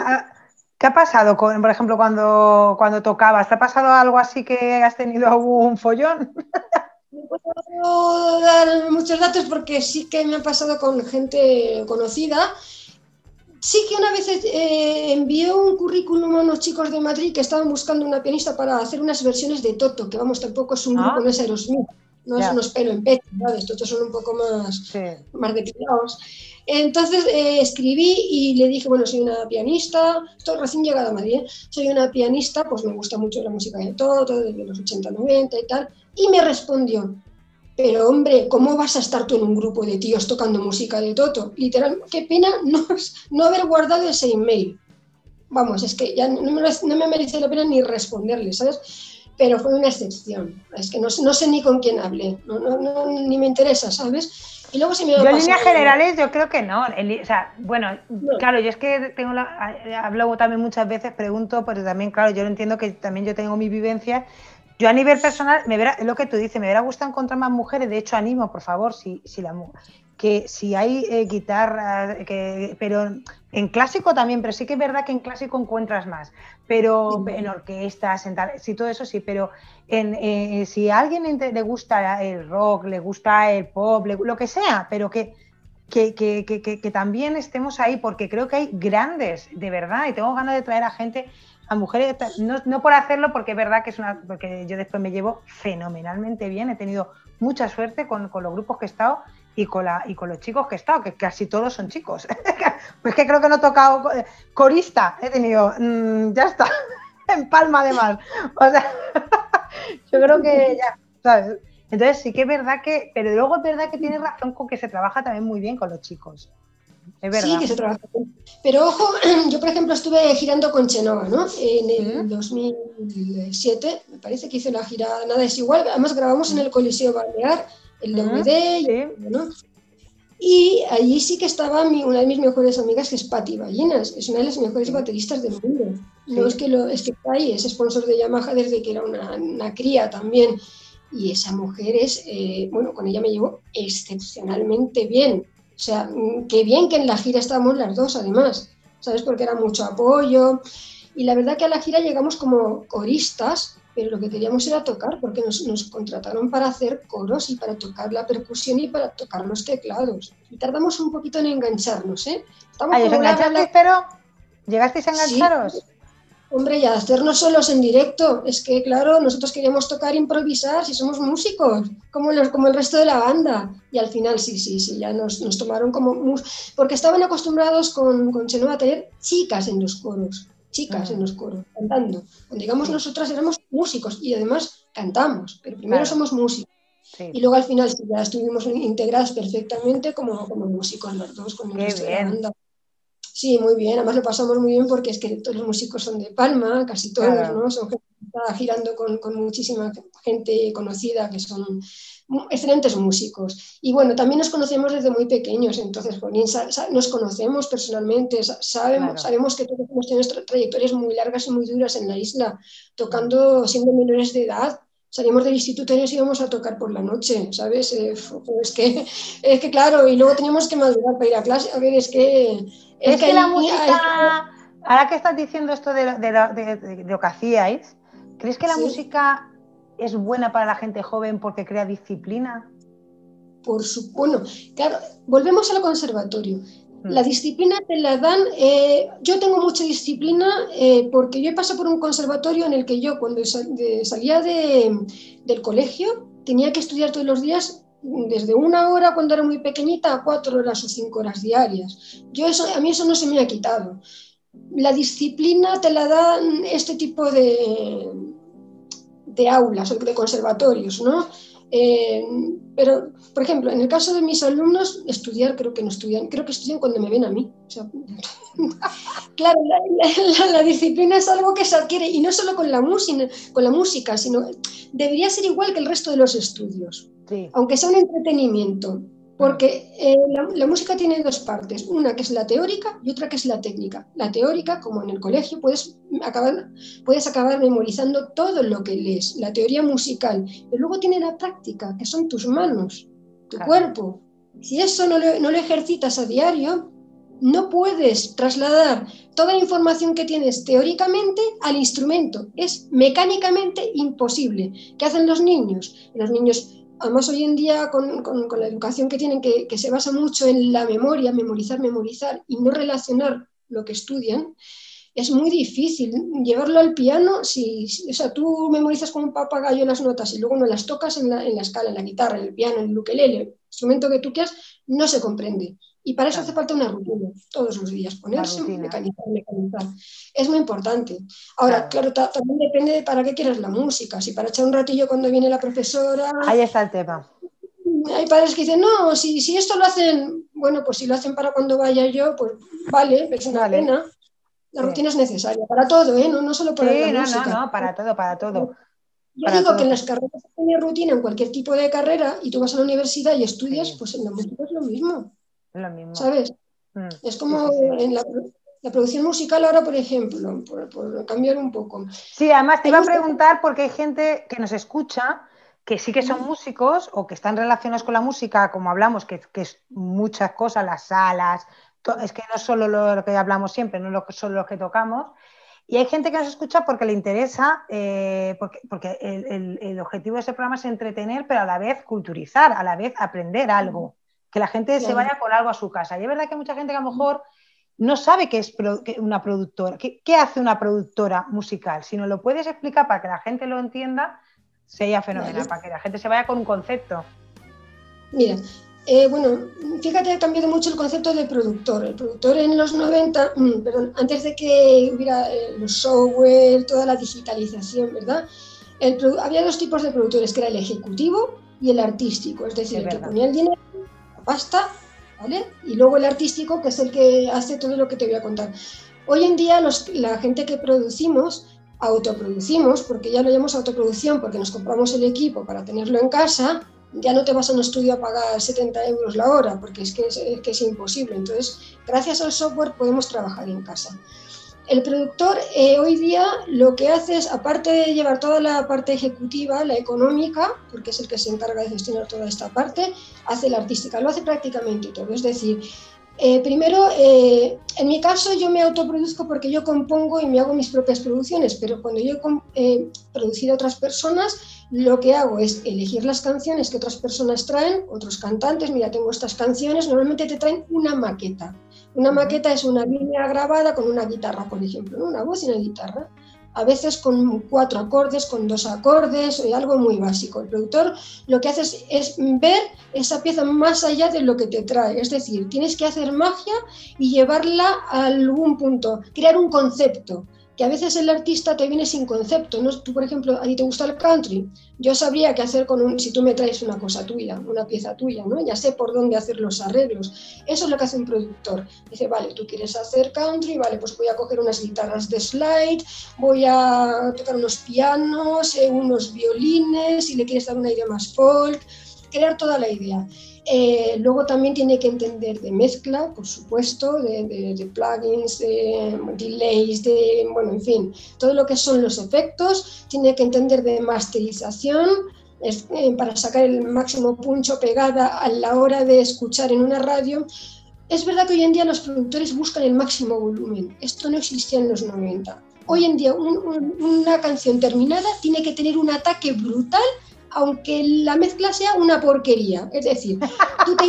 ¿Qué ha pasado, con, por ejemplo, cuando, cuando tocabas? ¿Te ha pasado algo así que has tenido algún follón? No puedo dar muchos datos porque sí que me ha pasado con gente conocida. Sí que una vez eh, envié un currículum a unos chicos de Madrid que estaban buscando una pianista para hacer unas versiones de Toto, que vamos, tampoco es un ah. grupo, no es Aerosmith, no es unos pelo en pecho, ¿sabes? Estos son un poco más, más depilados. Entonces eh, escribí y le dije, bueno, soy una pianista, estoy recién llegada a Madrid, ¿eh? soy una pianista, pues me gusta mucho la música de Toto, desde los 80, 90 y tal, y me respondió, pero hombre, ¿cómo vas a estar tú en un grupo de tíos tocando música de Toto? Literal, qué pena no, no haber guardado ese email. Vamos, es que ya no me, no me merece la pena ni responderle, ¿sabes? Pero fue una excepción. Es que no, no sé ni con quién hablé, no, no, ni me interesa, ¿sabes? Y luego se me yo en líneas generales yo creo que no. o sea, bueno, claro, yo es que tengo la, hablo también muchas veces, pregunto, pero también, claro, yo lo entiendo que también yo tengo mi vivencia yo a nivel personal, me verá, lo que tú dices, me hubiera gustado encontrar más mujeres, de hecho animo, por favor, si, si la que si hay eh, guitarras, que, pero en clásico también, pero sí que es verdad que en clásico encuentras más, pero en orquestas, en tal, sí, todo eso sí, pero en, eh, si a alguien le gusta el rock, le gusta el pop, lo que sea, pero que, que, que, que, también estemos ahí, porque creo que hay grandes, de verdad, y tengo ganas de traer a gente a mujeres, no, por hacerlo, porque es verdad que es una, porque yo después me llevo fenomenalmente bien, he tenido mucha suerte con, los grupos que he estado y con, la, y con los chicos que he estado, que casi todos son chicos. pues que creo que no he tocado corista, he tenido, mm, ya está, en palma además. O sea, yo creo que ya, ¿sabes? Entonces sí que es verdad que, pero luego es verdad que tienes razón con que se trabaja también muy bien con los chicos. Sí, que se trabaja. Pero ojo, yo por ejemplo estuve girando con Chenova, ¿no? En el 2007, me parece que hice la gira Nada es igual. Además grabamos en el Coliseo Balear, el DVD, ¿no? Y allí sí que estaba una de mis mejores amigas, que es Patti Ballinas, es una de las mejores bateristas del mundo. No es que, lo, es que está ahí, es sponsor de Yamaha desde que era una, cría también. Y esa mujer es, eh, bueno, con ella me llevo excepcionalmente bien. O sea, mm, qué bien que en la gira estábamos las dos, además, ¿sabes? Porque era mucho apoyo. Y la verdad que a la gira llegamos como coristas, pero lo que queríamos era tocar, porque nos, nos contrataron para hacer coros y para tocar la percusión y para tocar los teclados. Y tardamos un poquito en engancharnos, ¿eh? Estamos Ay, pero llegasteis a engancharos. Hombre, y hacernos solos en directo. Es que, claro, nosotros queríamos tocar improvisar si somos músicos, como, los, como el resto de la banda. Y al final, sí, sí, sí, ya nos, nos tomaron como. Porque estaban acostumbrados con, con Chenoa a tener chicas en los coros, chicas en los coros, cantando. digamos, nosotras éramos músicos y además cantamos, pero primero somos músicos. Y luego al final ya estuvimos integradas perfectamente como, como músicos los dos con el resto de la banda. Sí, muy bien, además lo pasamos muy bien porque es que todos los músicos son de Palma, casi todos, ¿no? Son gente que está girando con, con, muchísima gente conocida que son excelentes músicos. Y bueno, también nos conocemos desde muy pequeños, entonces nos conocemos personalmente, sabemos, sabemos que todos hemos tenido trayectorias muy largas y muy duras en la isla, tocando siendo menores de edad, salimos del instituto y nos íbamos a tocar por la noche, ¿sabes? Eh, es, que, es que, claro, y luego teníamos que madurar para ir a clase. A ver, es que... Es, que, la música... Ahora que estás diciendo esto de, lo que hacíais, ¿crees que la música es buena para la gente joven porque crea disciplina? Por supuesto. Bueno, claro, volvemos al conservatorio. Mm. La disciplina te la dan, eh, yo tengo mucha disciplina eh, porque yo he pasado por un conservatorio en el que yo cuando salía del colegio tenía que estudiar todos los días desde una hora cuando era muy pequeñita a cuatro horas o cinco horas diarias. Yo eso, a mí eso no se me ha quitado. La disciplina te la dan este tipo de, de aulas o de conservatorios, ¿no? Eh, pero, por ejemplo, en el caso de mis alumnos, estudiar creo que no estudian, creo que estudian cuando me ven a mí. claro, la, disciplina es algo que se adquiere y no solo con la, música, con la música, sino debería ser igual que el resto de los estudios, aunque sea un entretenimiento. Porque eh, la, música tiene dos partes, una que es la teórica y otra que es la técnica. La teórica, como en el colegio, puedes acabar, puedes acabar memorizando todo lo que lees, la teoría musical, pero luego tiene la práctica, que son tus manos, tu cuerpo. Si eso no lo, no lo ejercitas a diario, no puedes trasladar toda la información que tienes teóricamente al instrumento. Es mecánicamente imposible. ¿Qué hacen los niños? Los niños además hoy en día con, la educación que tienen, que, se basa mucho en la memoria, memorizar, memorizar y no relacionar lo que estudian, es muy difícil llevarlo al piano. Si, o sea, tú memorizas como un papagayo las notas y luego no las tocas en la, en la escala, en la guitarra, en el piano, en el ukelele, el instrumento que tú quieras, no se comprende. Y para eso hace falta una rutina, todos los días, ponerse, mecanizar, mecanizar. Es muy importante. Ahora, claro, también depende de para qué quieras la música. Si para echar un ratillo cuando viene la profesora... Ahí está el tema. Hay padres que dicen, no, si, si esto lo hacen, bueno, pues si lo hacen para cuando vaya yo, pues vale, es una pena. La rutina es necesaria para todo, ¿eh? no, no solo para la música. No, no, para todo, para todo. Yo digo que en las carreras tiene rutina, en cualquier tipo de carrera, y tú vas a la universidad y estudias, pues en la música es lo mismo. Lo mismo. ¿Sabes? Mm, es como en la, producción musical ahora, por ejemplo, por, cambiar un poco. Sí, además te iba a preguntar porque hay gente que nos escucha que sí que son músicos o que están relacionados con la música, como hablamos, que, es muchas cosas, las salas, es que no solo lo, que hablamos siempre, no solo lo que tocamos. Y hay gente que nos escucha porque le interesa, eh, porque, el, el, objetivo de ese programa es entretener, pero a la vez culturizar, a la vez aprender algo que la gente se vaya con algo a su casa. Y es verdad que mucha gente que a lo mejor no sabe qué es una productora, qué, hace una productora musical. Si no lo puedes explicar para que la gente lo entienda, sería fenomenal, para que la gente se vaya con un concepto. Mira, eh, bueno, fíjate, ha cambiado mucho el concepto de productor. El productor en los 90, mm, perdón, antes de que hubiera eh, los software, toda la digitalización, ¿verdad? había dos tipos de productores, que era el ejecutivo y el artístico, es decir, el que ponía el dinero pasta, ¿vale? Y luego el artístico, que es el que hace todo lo que te voy a contar. Hoy en día la gente que producimos, autoproducimos, porque ya lo llamamos autoproducción, porque nos compramos el equipo para tenerlo en casa, ya no te vas a un estudio a pagar 70 euros la hora, porque es que es, que es imposible. Entonces, gracias al software podemos trabajar en casa. El productor eh, hoy día lo que hace es, aparte de llevar toda la parte ejecutiva, la económica, porque es el que se encarga de gestionar toda esta parte, hace la artística, lo hace prácticamente todo. Es decir, eh, primero, eh, en mi caso yo me autoproduzco porque yo compongo y me hago mis propias producciones, pero cuando yo he producido a otras personas, lo que hago es elegir las canciones que otras personas traen, otros cantantes, mira, tengo estas canciones, normalmente te traen una maqueta. Una maqueta es una línea grabada con una guitarra, por ejemplo, una voz y una guitarra. A veces con cuatro acordes, con dos acordes, o algo muy básico. El productor lo que hace es, ver esa pieza más allá de lo que te trae. Es decir, tienes que hacer magia y llevarla a algún punto, crear un concepto que a veces el artista te viene sin concepto. ¿no? Tú, por ejemplo, a ti te gusta el country, yo sabría qué hacer con un, si tú me traes una cosa tuya, una pieza tuya, ¿no? Ya sé por dónde hacer los arreglos. Eso es lo que hace un productor. Dice, vale, tú quieres hacer country, vale, pues voy a coger unas guitarras de slide, voy a tocar unos pianos, eh, unos violines, si le quieres dar una idea más folk, crear toda la idea. Eh, luego también tiene que entender de mezcla, por supuesto, de, plugins, de delays, de, bueno, en fin, todo lo que son los efectos. Tiene que entender de masterización eh, para sacar el máximo puncho pegada a la hora de escuchar en una radio. Es verdad que hoy en día los productores buscan el máximo volumen. Esto no existía en los 90. Hoy en día una canción terminada tiene que tener un ataque brutal aunque la mezcla sea una porquería. Es decir, tú te,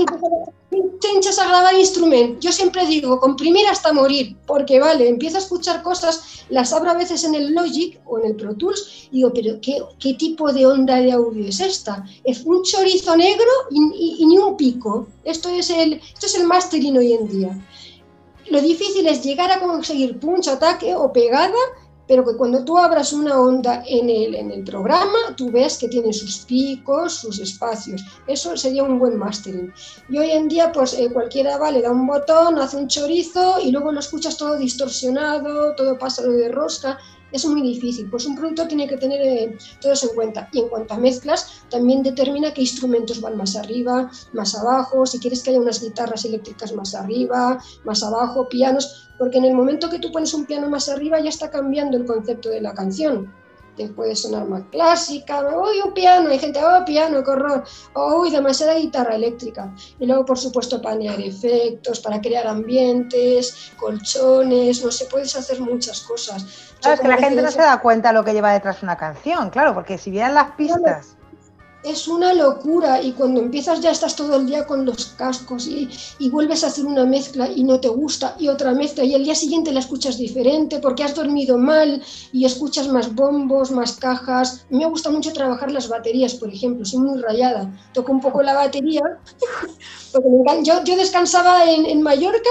hinchas a grabar instrumento. Yo siempre digo, comprimir hasta morir, porque vale, empiezo a escuchar cosas, las abro a veces en el Logic o en el Pro Tools y digo, pero ¿qué, qué tipo de onda de audio es esta? Es un chorizo negro y, ni un pico. Esto es, el, esto es el mastering hoy en día. Lo difícil es llegar a conseguir punch, ataque o pegada pero que cuando tú abras una onda en el, en el programa, tú ves que tiene sus picos, sus espacios. Eso sería un buen mastering. Y hoy en día, pues eh, cualquiera va, le da un botón, hace un chorizo y luego lo escuchas todo distorsionado, todo pasado de rosca es muy difícil. Pues un productor tiene que tener eh, todo eso en cuenta. Y en cuanto a mezclas, también determina qué instrumentos van más arriba, más abajo, si quieres que haya unas guitarras eléctricas más arriba, más abajo, pianos, porque en el momento que tú pones un piano más arriba ya está cambiando el concepto de la canción te puede sonar más clásica, uy, un piano, hay gente, oh, piano, qué horror, oh, uy, demasiada guitarra eléctrica. Y luego, por supuesto, panear efectos, para crear ambientes, colchones, no sé, puedes hacer muchas cosas. Claro, es que la gente no se da cuenta lo que lleva detrás una canción, claro, porque si vieran las pistas es una locura y cuando empiezas ya estás todo el día con los cascos y, vuelves a hacer una mezcla y no te gusta y otra mezcla y el día siguiente la escuchas diferente porque has dormido mal y escuchas más bombos, más cajas. me gusta mucho trabajar las baterías, por ejemplo, soy muy rayada, toco un poco la batería. yo, yo descansaba en, en Mallorca,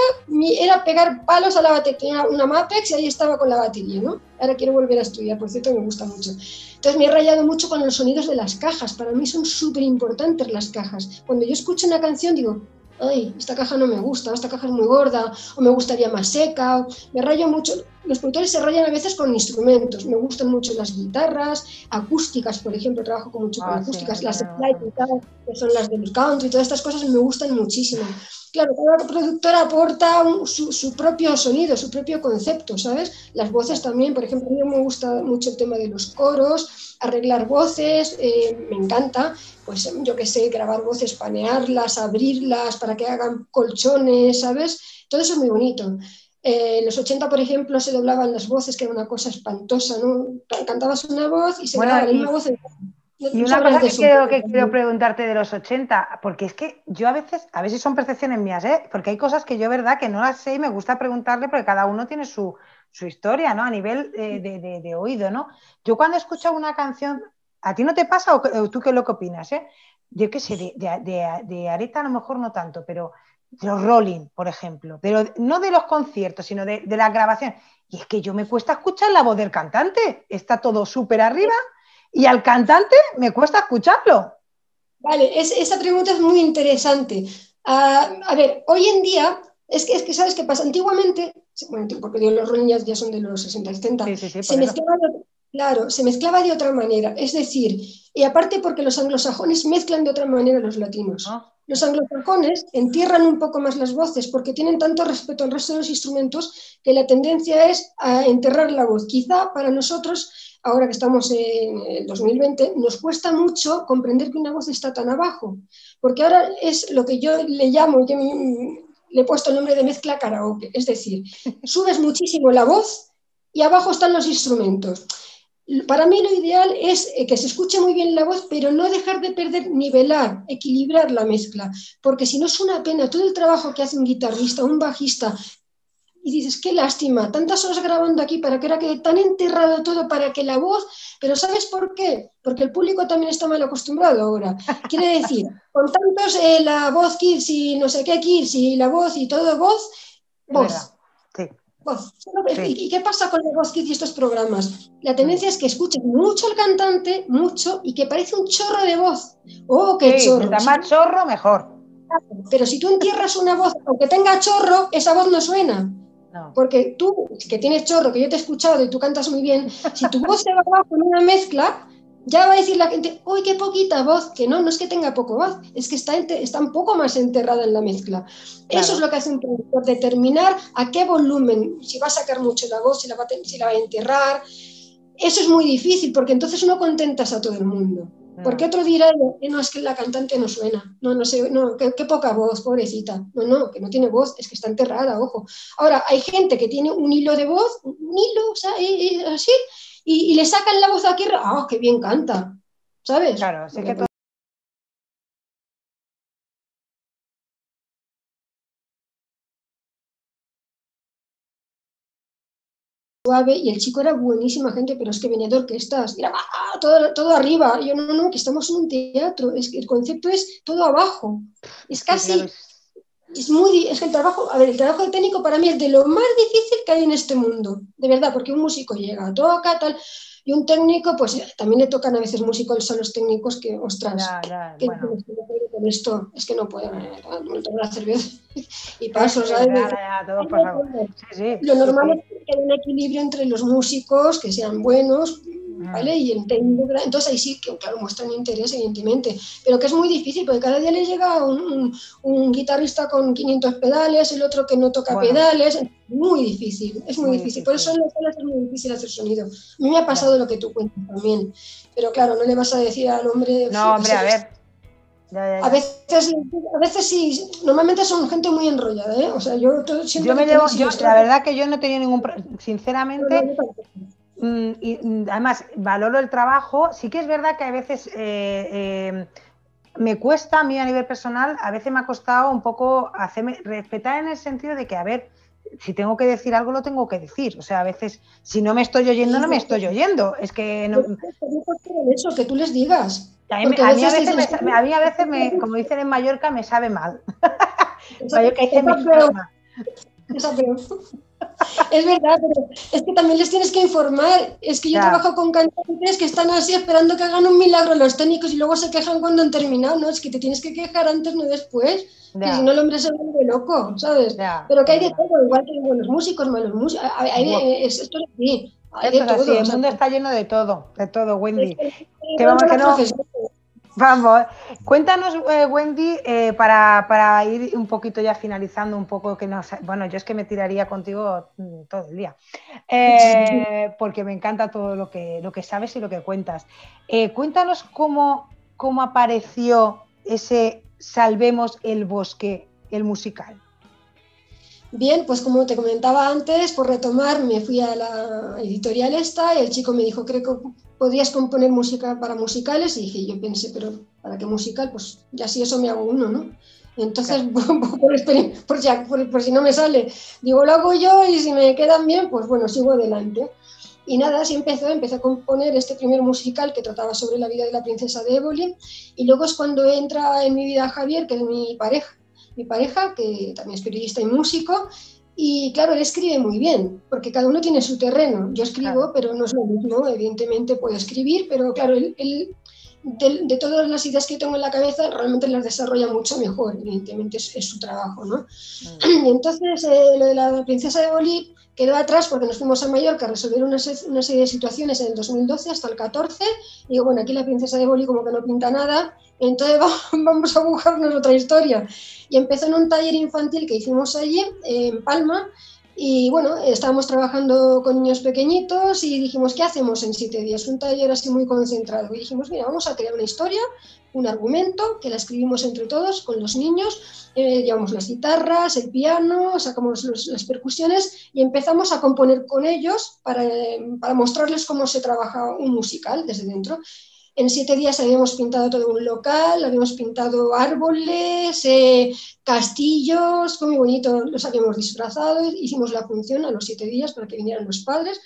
era pegar palos a la batería, una Mapex y ahí estaba con la batería, ¿no? Ahora quiero volver a estudiar, por cierto, me gusta mucho. Entonces me he rayado mucho con los sonidos de las cajas. Para mí son súper importantes las cajas. Cuando yo escucho una canción digo, ay, esta caja no me gusta, esta caja es muy gorda, o me gustaría más seca. me rayo mucho. Los productores se rayan a veces con instrumentos. Me gustan mucho las guitarras, acústicas, por ejemplo, trabajo con mucho con ah, acústicas, las slide que son las del country, todas estas cosas me gustan muchísimo. Claro, cada productor aporta su, propio sonido, su propio concepto, ¿sabes? Las voces también, por ejemplo, a mí me gusta mucho el tema de los coros, arreglar voces, eh, me encanta, pues yo qué sé, grabar voces, panearlas, abrirlas para que hagan colchones, ¿sabes? Todo eso es muy bonito. Eh, en los 80, por ejemplo, se doblaban las voces, que era una cosa espantosa, ¿no? Cantabas una voz y se bueno, la misma voz. Y una cosa que quiero, que quiero preguntarte de los 80, porque es que yo a veces, a veces son percepciones mías, ¿eh? porque hay cosas que yo, verdad, que no las sé y me gusta preguntarle porque cada uno tiene su, historia, ¿no? A nivel de, oído, ¿no? Yo cuando escucho una canción, ¿a ti no te pasa o, tú qué lo que opinas, eh? Yo qué sé, de, Areta a lo mejor no tanto, pero de los Rolling, por ejemplo, pero no de los conciertos, sino de, de la grabación. Y es que yo me cuesta escuchar la voz del cantante, está todo súper arriba y al cantante me cuesta escucharlo. Vale, esa pregunta es muy interesante. Ah, a ver, hoy en día, es que, es que ¿sabes qué pasa? Antiguamente, porque los Rolling ya son de los 60, 70, se mezclaba de, claro, se mezclaba de otra manera. Es decir, y aparte porque los anglosajones mezclan de otra manera los latinos. Ah. Los anglosajones entierran un poco más las voces porque tienen tanto respeto al resto de los instrumentos que la tendencia es a enterrar la voz. Quizá para nosotros ahora que estamos en el 2020, nos cuesta mucho comprender que una voz está tan abajo, porque ahora es lo que yo le llamo, yo le he puesto el nombre de mezcla karaoke, es decir, subes muchísimo la voz y abajo están los instrumentos. Para mí lo ideal es eh, que se escuche muy bien la voz, pero no dejar de perder, nivelar, equilibrar la mezcla, porque si no es una pena todo el trabajo que hace un guitarrista, un bajista, y dices, qué lástima, tantas horas grabando aquí para que ahora quede tan enterrado todo para que la voz, pero ¿sabes por qué? Porque el público también está mal acostumbrado ahora. Quiere decir, con tantos eh, la voz Kids y no sé qué Kids y la voz y todo voz, voz. Sí. Voz. ¿Y qué pasa con la voz Kids y estos programas? La tendencia es que escuchen mucho al cantante, mucho, y que parece un chorro de voz. ¡Oh, qué chorro! más chorro, mejor. Pero si tú entierras una voz, aunque tenga chorro, esa voz no suena. Porque tú, que tienes chorro, que yo te he escuchado y tú cantas muy bien, si tu voz se va abajo en una mezcla, ya va a decir la gente, uy, qué poquita voz, que no, no es que tenga poco voz, es que está, está un poco más enterrada en la mezcla. Eso es lo que hace un productor, determinar a qué volumen, si va a sacar mucho la voz, si la va a, si la va a enterrar. Eso es muy difícil porque entonces no contentas a todo el mundo. Porque otro dirá, no, es que la cantante no suena, no, no sé, no, qué, poca voz, pobrecita. No, no, que no tiene voz, es que está enterrada, ojo. Ahora, hay gente que tiene un hilo de voz, un hilo, o sea, así, y, le sacan la voz aquí, ¡ah, qué bien canta! ¿Sabes? Claro, así que y el chico era buenísima gente, pero es que venía de orquestas, era ¡ah! todo, todo arriba. yo, no, no, que estamos en un teatro, es que el concepto es todo abajo. Es casi, es muy, es que el trabajo, a ver, el trabajo de técnico para mí es de lo más difícil que hay en este mundo, de verdad, porque un músico llega, toca, tal, y un técnico, pues también le tocan a veces músicos, son los técnicos que, ostras, que, bueno. Con esto, es que no puedo, me tomo la cerveza y paso, ¿sabes? Lo normal es que haya un equilibrio entre los músicos, que sean buenos, ¿vale? Y el técnico, entonces ahí sí que, claro, muestran interés, evidentemente, pero que es muy difícil, porque cada día le llega un, un, guitarrista con 500 pedales, el otro que no toca pedales, muy difícil, es muy, difícil. por eso en las salas es muy difícil hacer sonido. A mí me ha pasado lo que tú cuentas también, pero claro, no le vas a decir al hombre... No, hombre, a ver. A veces, a veces sí, normalmente son gente muy enrollada, ¿eh? O sea, yo yo me llevo, yo, la verdad que yo no tenía ningún, sinceramente, Mm, y mm, además valoro el trabajo. Sí que es verdad que a veces eh, eh, me cuesta a mí a nivel personal, a veces me ha costado un poco hacerme respetar en el sentido de que, a ver, si tengo que decir algo, lo tengo que decir. O sea, a veces, si no me estoy oyendo, no me estoy oyendo. Es que no. Eso, que tú les digas. A mí, a veces, me, a mí a veces me, como dicen en Mallorca, me sabe mal. Mallorca dice me. Es verdad, pero es que también les tienes que informar. Es que yo trabajo con cantantes que están así esperando que hagan un milagro los técnicos y luego se quejan cuando han terminado, ¿no? Es que te tienes que quejar antes, no después. Que si no, el hombre se vuelve loco, ¿sabes? Pero que hay de todo, igual que hay buenos músicos, malos músicos. esto es así. Hay así, el mundo está lleno de todo, de todo, Wendy. que vamos, que no, Vamos, cuéntanos, eh, Wendy, eh, para, ir un poquito ya finalizando, un poco que nos. Bueno, yo es que me tiraría contigo mm, todo el día, eh, porque me encanta todo lo que, lo que sabes y lo que cuentas. cuéntanos cómo, cómo apareció ese Salvemos el Bosque, el musical. Bien, pues como te comentaba antes, por retomar, me fui a la editorial esta y el chico me dijo, creo que podrías componer música para musicales y dije, yo pensé, pero ¿para qué musical? Pues ya si eso me hago uno, ¿no? Entonces, por, por, si no me sale, digo, lo hago yo y si me quedan bien, pues bueno, sigo adelante. Y nada, así empezó, empecé a componer este primer musical que trataba sobre la vida de la princesa de Éboli y luego es cuando entra en mi vida Javier, que es mi pareja, mi pareja, que también es periodista y músico, y claro, él escribe muy bien, porque cada uno tiene su terreno. Yo escribo, pero no es lo mismo, evidentemente puedo escribir, pero claro, él, de, todas las ideas que tengo en la cabeza, realmente las desarrolla mucho mejor, evidentemente es, su trabajo, ¿no? Mm. Y entonces, eh, lo de la princesa de Boli quedó atrás porque nos fuimos a Mallorca a resolver una, serie de situaciones en el 2012 hasta el 14, y digo, bueno, aquí la princesa de Boli como que no pinta nada, entonces vamos a buscarnos otra historia. Y empezó en un taller infantil que hicimos allí, en Palma, y bueno, estábamos trabajando con niños pequeñitos y dijimos, ¿qué hacemos en siete días? Un taller así muy concentrado. Y dijimos, mira, vamos a crear una historia, un argumento, que la escribimos entre todos con los niños, eh, llevamos las guitarras, el piano, sacamos las percusiones y empezamos a componer con ellos para, para mostrarles cómo se trabaja un musical desde dentro. En siete días habíamos pintado todo un local, habíamos pintado árboles, eh, castillos, fue muy bonito, los habíamos disfrazado, hicimos la función a los siete días para que vinieran los padres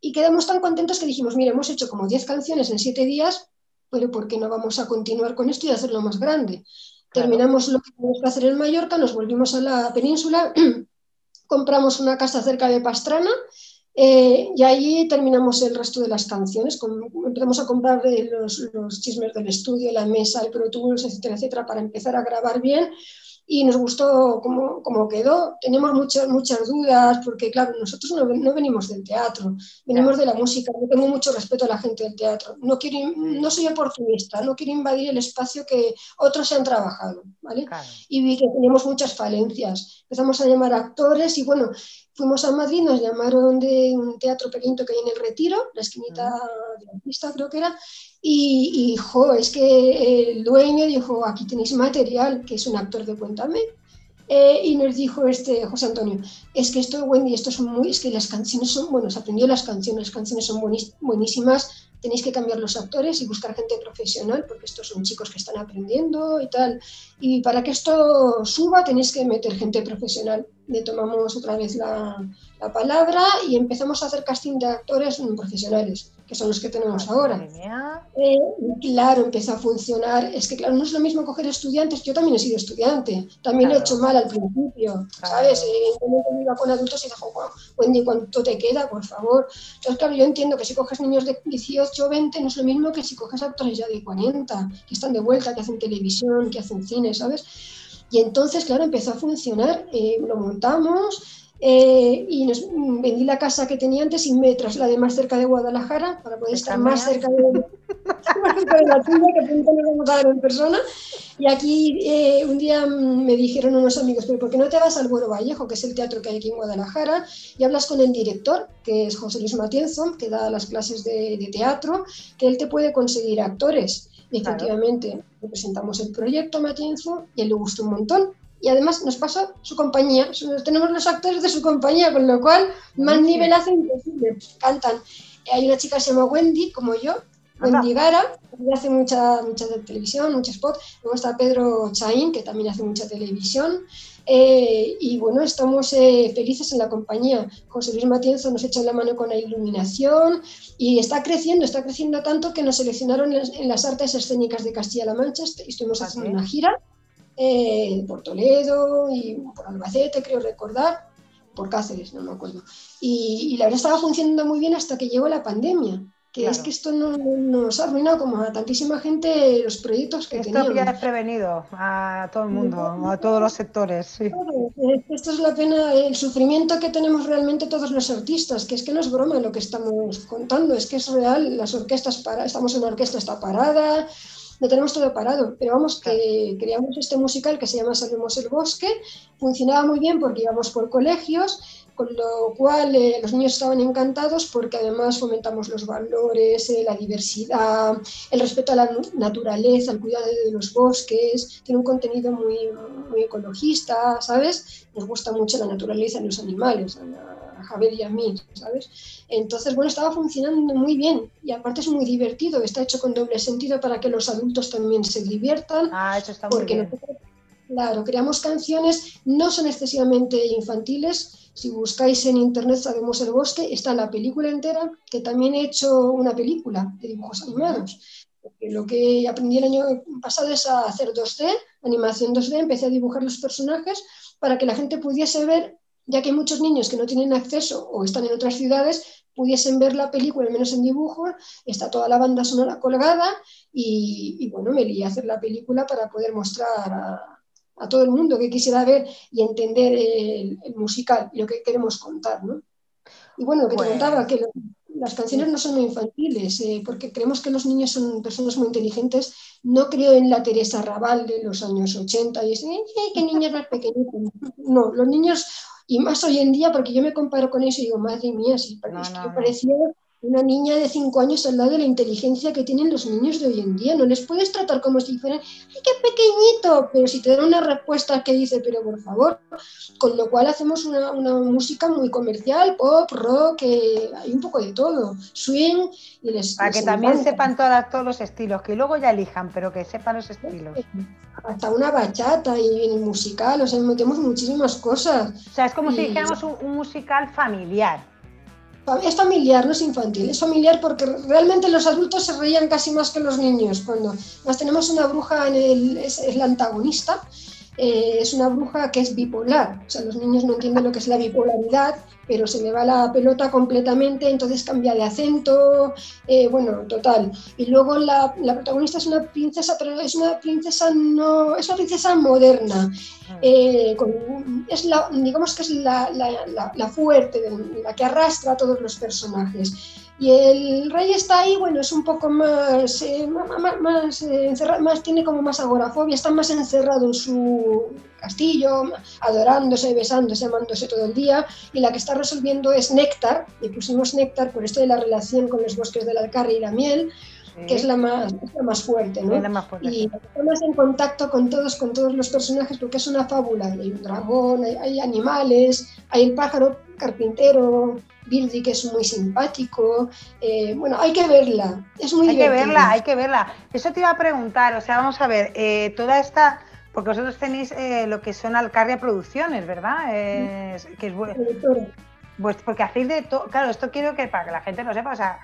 y quedamos tan contentos que dijimos, mira, hemos hecho como diez canciones en siete días, pero ¿por qué no vamos a continuar con esto y hacerlo más grande? Terminamos lo que teníamos que hacer en Mallorca, nos volvimos a la península, compramos una casa cerca de Pastrana eh, y ahí terminamos el resto de las canciones. empezamos a comprar los, los, chismes del estudio, la mesa, el Pro Tools, etcétera, etcétera, para empezar a grabar bien y nos gustó cómo, quedó. Tenemos muchas, muchas dudas porque, claro, nosotros no, no, venimos del teatro, venimos de la música. Yo tengo mucho respeto a la gente del teatro. No, quiero, no soy oportunista, no quiero invadir el espacio que otros se han trabajado. ¿vale? Y vi que teníamos muchas falencias. Empezamos a llamar a actores y, bueno, fuimos a Madrid, nos llamaron de un teatro pequeñito que hay en el Retiro, la esquinita de la pista creo que era, y, y es que el dueño dijo, aquí tenéis material, que es un actor de Cuéntame, eh, y nos dijo este José Antonio, es que esto, Wendy, esto son muy, es que las canciones son, bueno, se aprendió las canciones, las canciones son buenísimas, tenéis que cambiar los actores y buscar gente profesional, porque estos son chicos que están aprendiendo y tal, y para que esto suba tenéis que meter gente profesional. Le tomamos otra vez la, la palabra y empezamos a hacer casting de actores profesionales que son los que tenemos ahora. Eh, claro, empezó a funcionar. Es que, claro, no es lo mismo coger estudiantes. Yo también he sido estudiante, también he hecho mal al principio, ¿sabes? Eh, iba con adultos y dijo, Wendy, ¿cuánto te queda, por favor? Entonces, claro, yo entiendo que si coges niños de 18 o 20 no es lo mismo que si coges actores ya de 40, que están de vuelta, que hacen televisión, que hacen cine, ¿sabes? Y entonces, claro, empezó a funcionar, eh, lo montamos eh, y nos, mm, vendí la casa que tenía antes y me trasladé más cerca de Guadalajara para poder estar más cerca de, la tuya, que pronto nos vamos a ver en persona. Y aquí eh, un día me dijeron unos amigos, pero ¿por qué no te vas al Buero Vallejo, que es el teatro que hay aquí en Guadalajara, y hablas con el director, que es José Luis Matienzo, que da las clases de, de teatro, que él te puede conseguir actores? Y efectivamente, presentamos el proyecto a Matienzo y él le gustó un montón. Y además nos pasó su compañía, tenemos los actores de su compañía, con lo cual más nivel hace imposible, cantan. Hay una chica que se llama Wendy, como yo, Wendy Gara, que hace mucha, mucha televisión, mucho spot. Luego está Pedro Chaín, que también hace mucha televisión. Eh, y bueno, estamos eh, felices en la compañía. José Luis Matienzo nos echa la mano con la iluminación y está creciendo, está creciendo tanto que nos seleccionaron en, las artes escénicas de Castilla-La Mancha. Estuvimos haciendo una gira eh, por Toledo y por Albacete, creo recordar, por Cáceres, no me acuerdo. Y, y la verdad estaba funcionando muy bien hasta que llegó la pandemia que es que esto no, nos ha arruinado como a tantísima gente los proyectos que esto teníamos. Esto prevenido a todo el mundo, a todos los sectores. Esto es la pena, el sufrimiento que tenemos realmente todos los artistas, que es que no es broma lo que estamos contando, es que es real, las orquestas, para, estamos en una orquesta, está parada, lo tenemos todo parado, pero vamos, que creamos este musical que se llama Salvemos el Bosque, funcionaba muy bien porque íbamos por colegios con lo cual eh, los niños estaban encantados porque además fomentamos los valores, eh, la diversidad, el respeto a la naturaleza, el cuidado de los bosques, tiene un contenido muy, muy ecologista, ¿sabes? Nos gusta mucho la naturaleza y los animales, a, Javier y a mí, ¿sabes? Entonces, bueno, estaba funcionando muy bien y aparte es muy divertido, está hecho con doble sentido para que los adultos también se diviertan. Ah, eso está muy bien. claro, creamos canciones, no son excesivamente infantiles, si buscáis en internet Sabemos el Bosque, está la película entera, que también he hecho una película de dibujos animados. Lo que aprendí el año pasado es a hacer 2D, animación 2D, empecé a dibujar los personajes para que la gente pudiese ver, ya que muchos niños que no tienen acceso o están en otras ciudades, pudiesen ver la película, al menos en dibujo, está toda la banda sonora colgada y, y bueno, me lié a hacer la película para poder mostrar a, a todo el mundo que quisiera ver y entender el, musical y lo que queremos contar, ¿no? Y bueno, lo que te contaba, que las canciones no son muy infantiles, eh, porque creemos que los niños son personas muy inteligentes. No creo en la Teresa Raval de los años 80 y es, ¡ay, qué niños más pequeñitos! No, los niños, y más hoy en día, porque yo me comparo con eso y digo, madre mía, si parecía una niña de 5 años al lado de la inteligencia que tienen los niños de hoy en día. No les puedes tratar como si fueran, ¡ay, qué pequeñito! Pero si te dan una respuesta que dice, pero por favor, con lo cual hacemos una, música muy comercial, pop, rock, eh, hay un poco de todo, swing. Y les, Para que también sepan todas, todos los estilos, que luego ya elijan, pero que sepan los estilos. Hasta una bachata y el musical, o sea, metemos muchísimas cosas. O sea, es como si dijéramos un musical familiar es familiar, no es infantil, es familiar porque realmente los adultos se reían casi más que los niños. Cuando más tenemos una bruja, en el, es, la antagonista, eh, es una bruja que es bipolar. O sea, los niños no entienden lo que es la bipolaridad, pero se le va la pelota completamente, entonces cambia de acento, eh, bueno, total. Y luego la, la, protagonista es una princesa, pero es una princesa no, es una princesa moderna. Ah. Eh, es la, digamos que es la, la, la fuerte, la que arrastra a todos los personajes. Y el rey está ahí, bueno, es un poco más, eh, más, más, eh, encerrado, más, tiene como más agorafobia, está más encerrado en su castillo, adorándose, besándose, amándose todo el día. Y la que está resolviendo es Néctar, y pusimos Néctar por esto de la relación con los bosques del alcarre y la miel, que es la más, la más fuerte, ¿no? y está más en contacto con todos, con todos los personajes, porque es una fábula. Hay un dragón, hay, hay animales, hay el pájaro carpintero, Bildy, que es muy simpático. Eh, bueno, hay que verla, es muy Hay que verla, hay que verla. Eso te iba a preguntar, o sea, vamos a ver, eh, toda esta, porque vosotros tenéis eh, lo que son Alcarria Producciones, ¿verdad? que es. Pues porque hacéis de todo, claro, esto quiero que para que la gente lo sepa, o sea,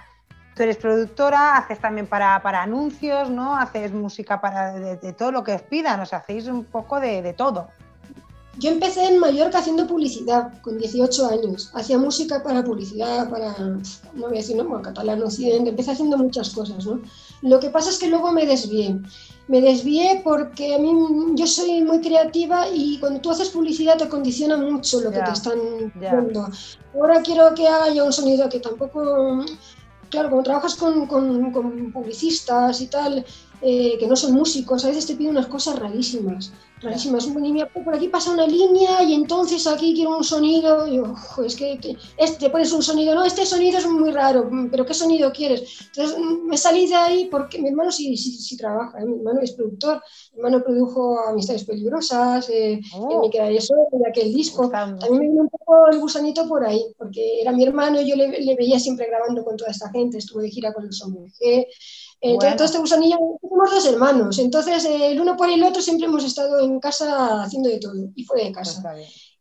tú eres productora, haces también para, para anuncios, ¿no? Haces música para de, todo lo que os pidan, os hacéis un poco de, de todo. Yo empecé en Mallorca haciendo publicidad con 18 años. Hacía música para publicidad, para, no voy a decir, no, bueno, catalán occidente, empecé haciendo muchas cosas, ¿no? Lo que pasa es que luego me desvié. Me desvié porque a mí yo soy muy creativa y cuando tú haces publicidad te condiciona mucho lo que te están dando. Ahora quiero que haga yo un sonido que tampoco claro, como trabajas con, con, con publicistas y tal, eh, que no son músicos, a veces te piden unas cosas rarísimas, rarísimas. por aquí pasa una línea y entonces aquí quiero un sonido, y es que, este, te pones un sonido, no, este sonido es muy raro, pero ¿qué sonido quieres? Entonces me salí de ahí porque mi hermano sí, sí, sí trabaja, ¿eh? mi hermano es productor, mi hermano produjo Amistades Peligrosas, eh, oh. Me queda eso, de aquel disco. A mí me vino un poco el gusanito por ahí, porque era mi hermano, yo le, le veía siempre grabando con toda esta gente, estuve de gira con el Somos entonces, todo este gusanillo, somos dos hermanos, entonces el uno por el otro siempre hemos estado en casa haciendo de todo y fuera de casa.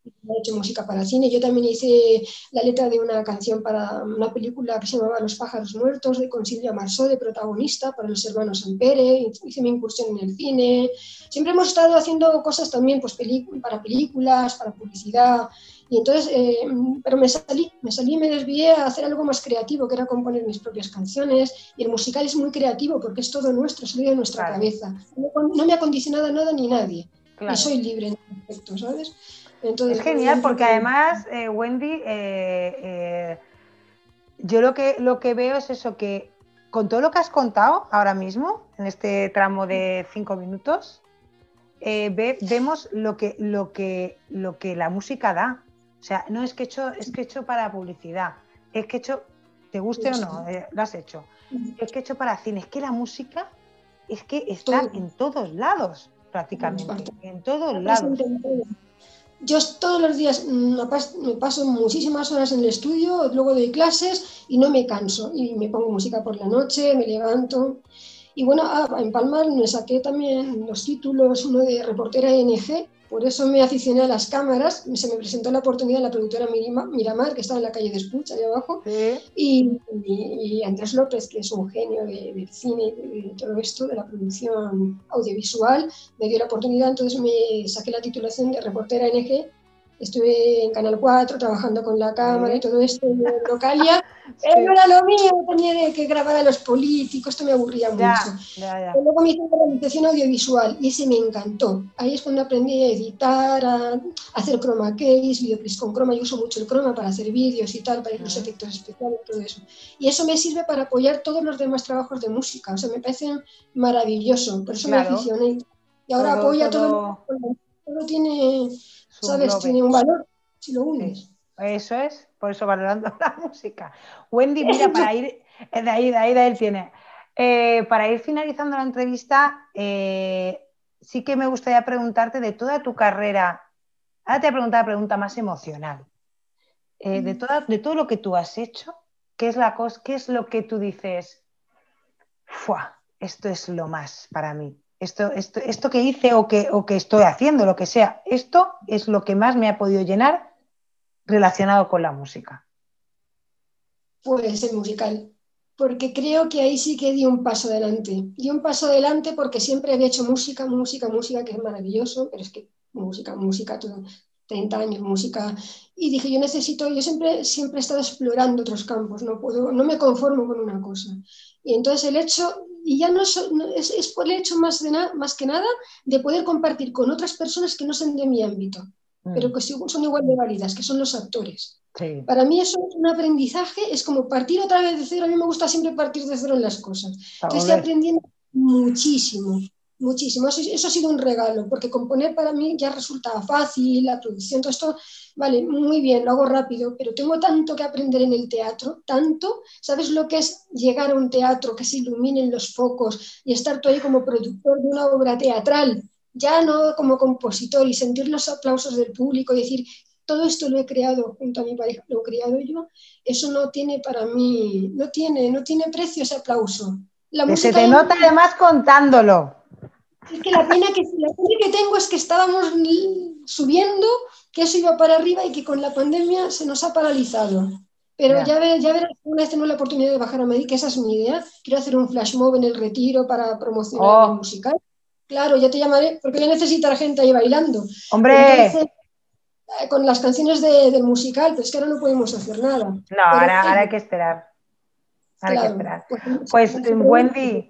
He hecho música para cine, yo también hice la letra de una canción para una película que se llamaba Los pájaros muertos, de, con Silvia Marsó de protagonista, para los hermanos Ampere, hice mi incursión en el cine. Siempre hemos estado haciendo cosas también pues, para películas, para publicidad, y entonces, eh, pero me salí, me salí y me desvié a hacer algo más creativo, que era componer mis propias canciones. Y el musical es muy creativo porque es todo nuestro, salido de nuestra cabeza. No, me ha condicionado nada ni nadie. Y soy libre en ese aspecto, ¿sabes? Entonces, es genial porque además, eh, Wendy, eh, yo lo que, lo que veo es eso, que con todo lo que has contado ahora mismo, en este tramo de cinco minutos, vemos lo que, lo, que, lo que la música da. O sea, no es que he hecho, es que he hecho para publicidad, es que he hecho, te guste o no, eh, lo has hecho. Es que he hecho para cine, es que la música es que está en todos lados, prácticamente, en todos lados. Yo todos los días me paso muchísimas horas en el estudio, luego doy clases y no me canso. Y me pongo música por la noche, me levanto. Y bueno, ah, en Palmar me saqué también los títulos, uno de reportera NG, por eso me aficioné a las cámaras, se me presentó la oportunidad la productora Miramar, que está en la calle de Espucha, ahí abajo, y, Andrés López, que es un genio del cine y de todo esto, de la producción audiovisual, me dio la oportunidad, entonces me saqué la titulación de reportera NG estuve en Canal 4 trabajando con la cámara y todo esto en Localia, pero no era lo mío, tenía que grabar a los políticos, esto me aburría mucho. Luego me hice realización audiovisual y ese me encantó. Ahí es cuando aprendí a editar, a hacer chroma case, videoclips con chroma, yo uso mucho el chroma para hacer vídeos y tal, para los efectos especiales, todo eso. Y eso me sirve para apoyar todos los demás trabajos de música, o sea, me parece maravilloso, por eso me aficioné. Y ahora apoya todo, todo, todo tiene ¿Sabes? Tiene un valor si lo unes. Eso es, por eso valorando la música. Wendy, mira, para ir, eh, de ahí, de ahí, de ahí tiene. Eh, para ir finalizando la entrevista, eh, sí que me gustaría preguntarte de toda tu carrera, ahora te voy a preguntar la pregunta más emocional, de, mm. toda, de todo lo que tú has hecho, ¿qué es, la cosa, qué es lo que tú dices? Fua, esto es lo más para mí esto, esto, esto que hice o que, o que estoy haciendo, lo que sea, esto es lo que más me ha podido llenar relacionado con la música. Pues el musical, porque creo que ahí sí que di un paso adelante. Di un paso adelante porque siempre había hecho música, música, música, que es maravilloso, pero es que música, música, todo, 30 años, música. Y dije, yo necesito, yo siempre, siempre he estado explorando otros campos, no, puedo, no me conformo con una cosa. Y entonces el hecho y ya no, es, es, por el hecho más, de más que nada de poder compartir con otras personas que no son de mi ámbito, mm. pero que son igual de válidas, que son los actores. Para mí eso es un aprendizaje, es como partir otra vez de cero, a mí me gusta siempre partir de cero en las cosas. estoy aprendiendo muchísimo, muchísimo. Eso, ha sido un regalo, porque componer para mí ya resulta fácil, la producción, todo esto, vale, muy bien, lo hago rápido, pero tengo tanto que aprender en el teatro, tanto, ¿sabes lo que es llegar a un teatro, que se iluminen los focos y estar tú ahí como productor de una obra teatral, ya no como compositor y sentir los aplausos del público y decir, todo esto lo he creado junto a mi pareja, lo he creado yo, eso no tiene para mí, no tiene, no tiene precio ese aplauso. La se te nota además contándolo. Es que la pena que, la pena que tengo es que estábamos subiendo, que eso iba para arriba y que con la pandemia se nos ha paralizado. Pero ya, ve, ya verás, una vez tengo la oportunidad de bajar a Madrid, que esa es mi idea. Quiero hacer un flash mob en el retiro para promocionar Oh. el musical. Claro, ya te llamaré, porque voy a necesitar gente ahí bailando. Hombre, Entonces, eh, con las canciones de- del musical, pues que ahora no podemos hacer nada. no, ahora, ahora hay que esperar. Ahora hay que claro, esperar. pues, Pues se Wendy,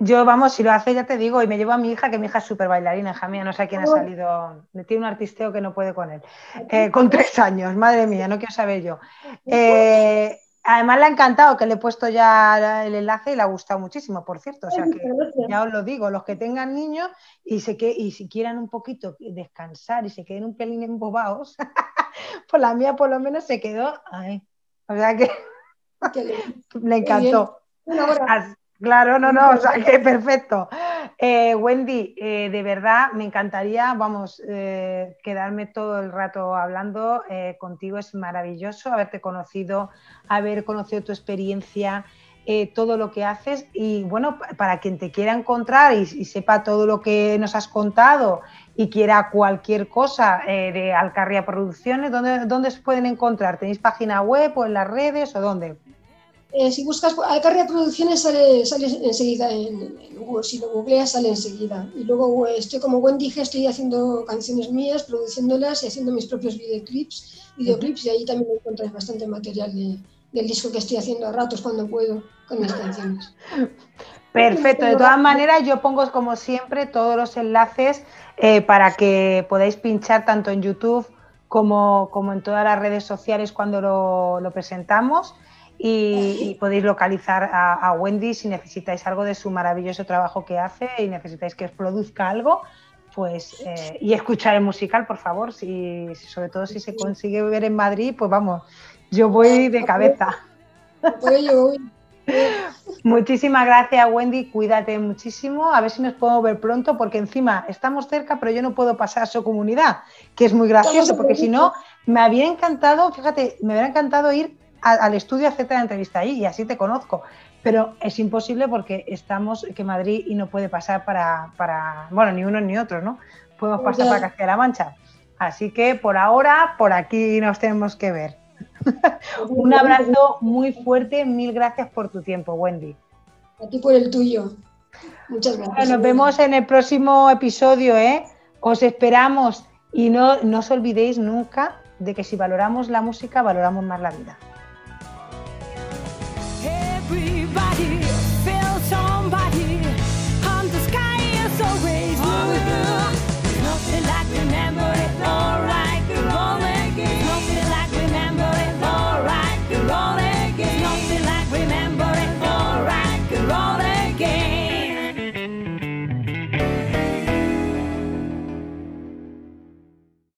yo vamos, si lo hace ya te digo, y me llevo a mi hija, que mi hija es súper bailarina, hija mía, no sé a quién ha salido, tiene un artisteo que no puede con él, Eh, con tres años, madre mía, no quiero saber yo. Eh, además le ha encantado, que le he puesto ya el enlace y le ha gustado muchísimo, por cierto, o sea que ya os lo digo, los que tengan niños y, se que, y si quieran un poquito descansar y se queden un pelín embobados, pues la mía por lo menos se quedó, ay, o sea que le encantó. Claro, no, no, o sea que perfecto. Eh, Wendy, eh, de verdad me encantaría, vamos, eh, quedarme todo el rato hablando contigo, es maravilloso haberte conocido, haber conocido tu experiencia, todo lo que haces y bueno, pa- para quien te quiera encontrar y, y sepa todo lo que nos has contado y quiera cualquier cosa de Alcarria Producciones, ¿dónde, ¿dónde se pueden encontrar? ¿Tenéis página web o en las redes o dónde? Eh, si buscas Alcarria Producciones sale, sale enseguida, en, Google, si lo googleas sale enseguida. Y luego eh, estoy como Wendy G, estoy haciendo canciones mías, produciéndolas y haciendo mis propios videoclips, videoclips y ahí también encontráis bastante material de- del disco que estoy haciendo a ratos cuando puedo con mis canciones. Perfecto, de todas maneras yo pongo como siempre todos los enlaces eh, para que podáis pinchar tanto en YouTube como, como en todas las redes sociales cuando lo presentamos y, y podéis localizar a, a Wendy si necesitáis algo de su maravilloso trabajo que hace y necesitáis que os produzca algo. Pues, eh, y escuchar el musical, por favor, si, sobre todo si se consigue ver en Madrid, pues vamos, yo voy de cabeza. Muchísimas gracias, Wendy. Cuídate muchísimo. A ver si nos podemos ver pronto, porque encima estamos cerca, pero yo no puedo pasar a su comunidad, que es muy gracioso, porque si no, me habría encantado, fíjate, me hubiera encantado ir al estudio a hacerte la entrevista ahí y así te conozco. Pero es imposible porque estamos que Madrid y no puede pasar para, para bueno, ni uno ni otro, ¿no? Podemos pasar para Castilla-La Mancha. Así que por ahora, por aquí nos tenemos que ver. Un abrazo muy fuerte, mil gracias por tu tiempo, Wendy. A ti por el tuyo. Muchas gracias. Nos vemos en el próximo episodio, ¿eh? Os esperamos y no, no os olvidéis nunca de que si valoramos la música, valoramos más la vida.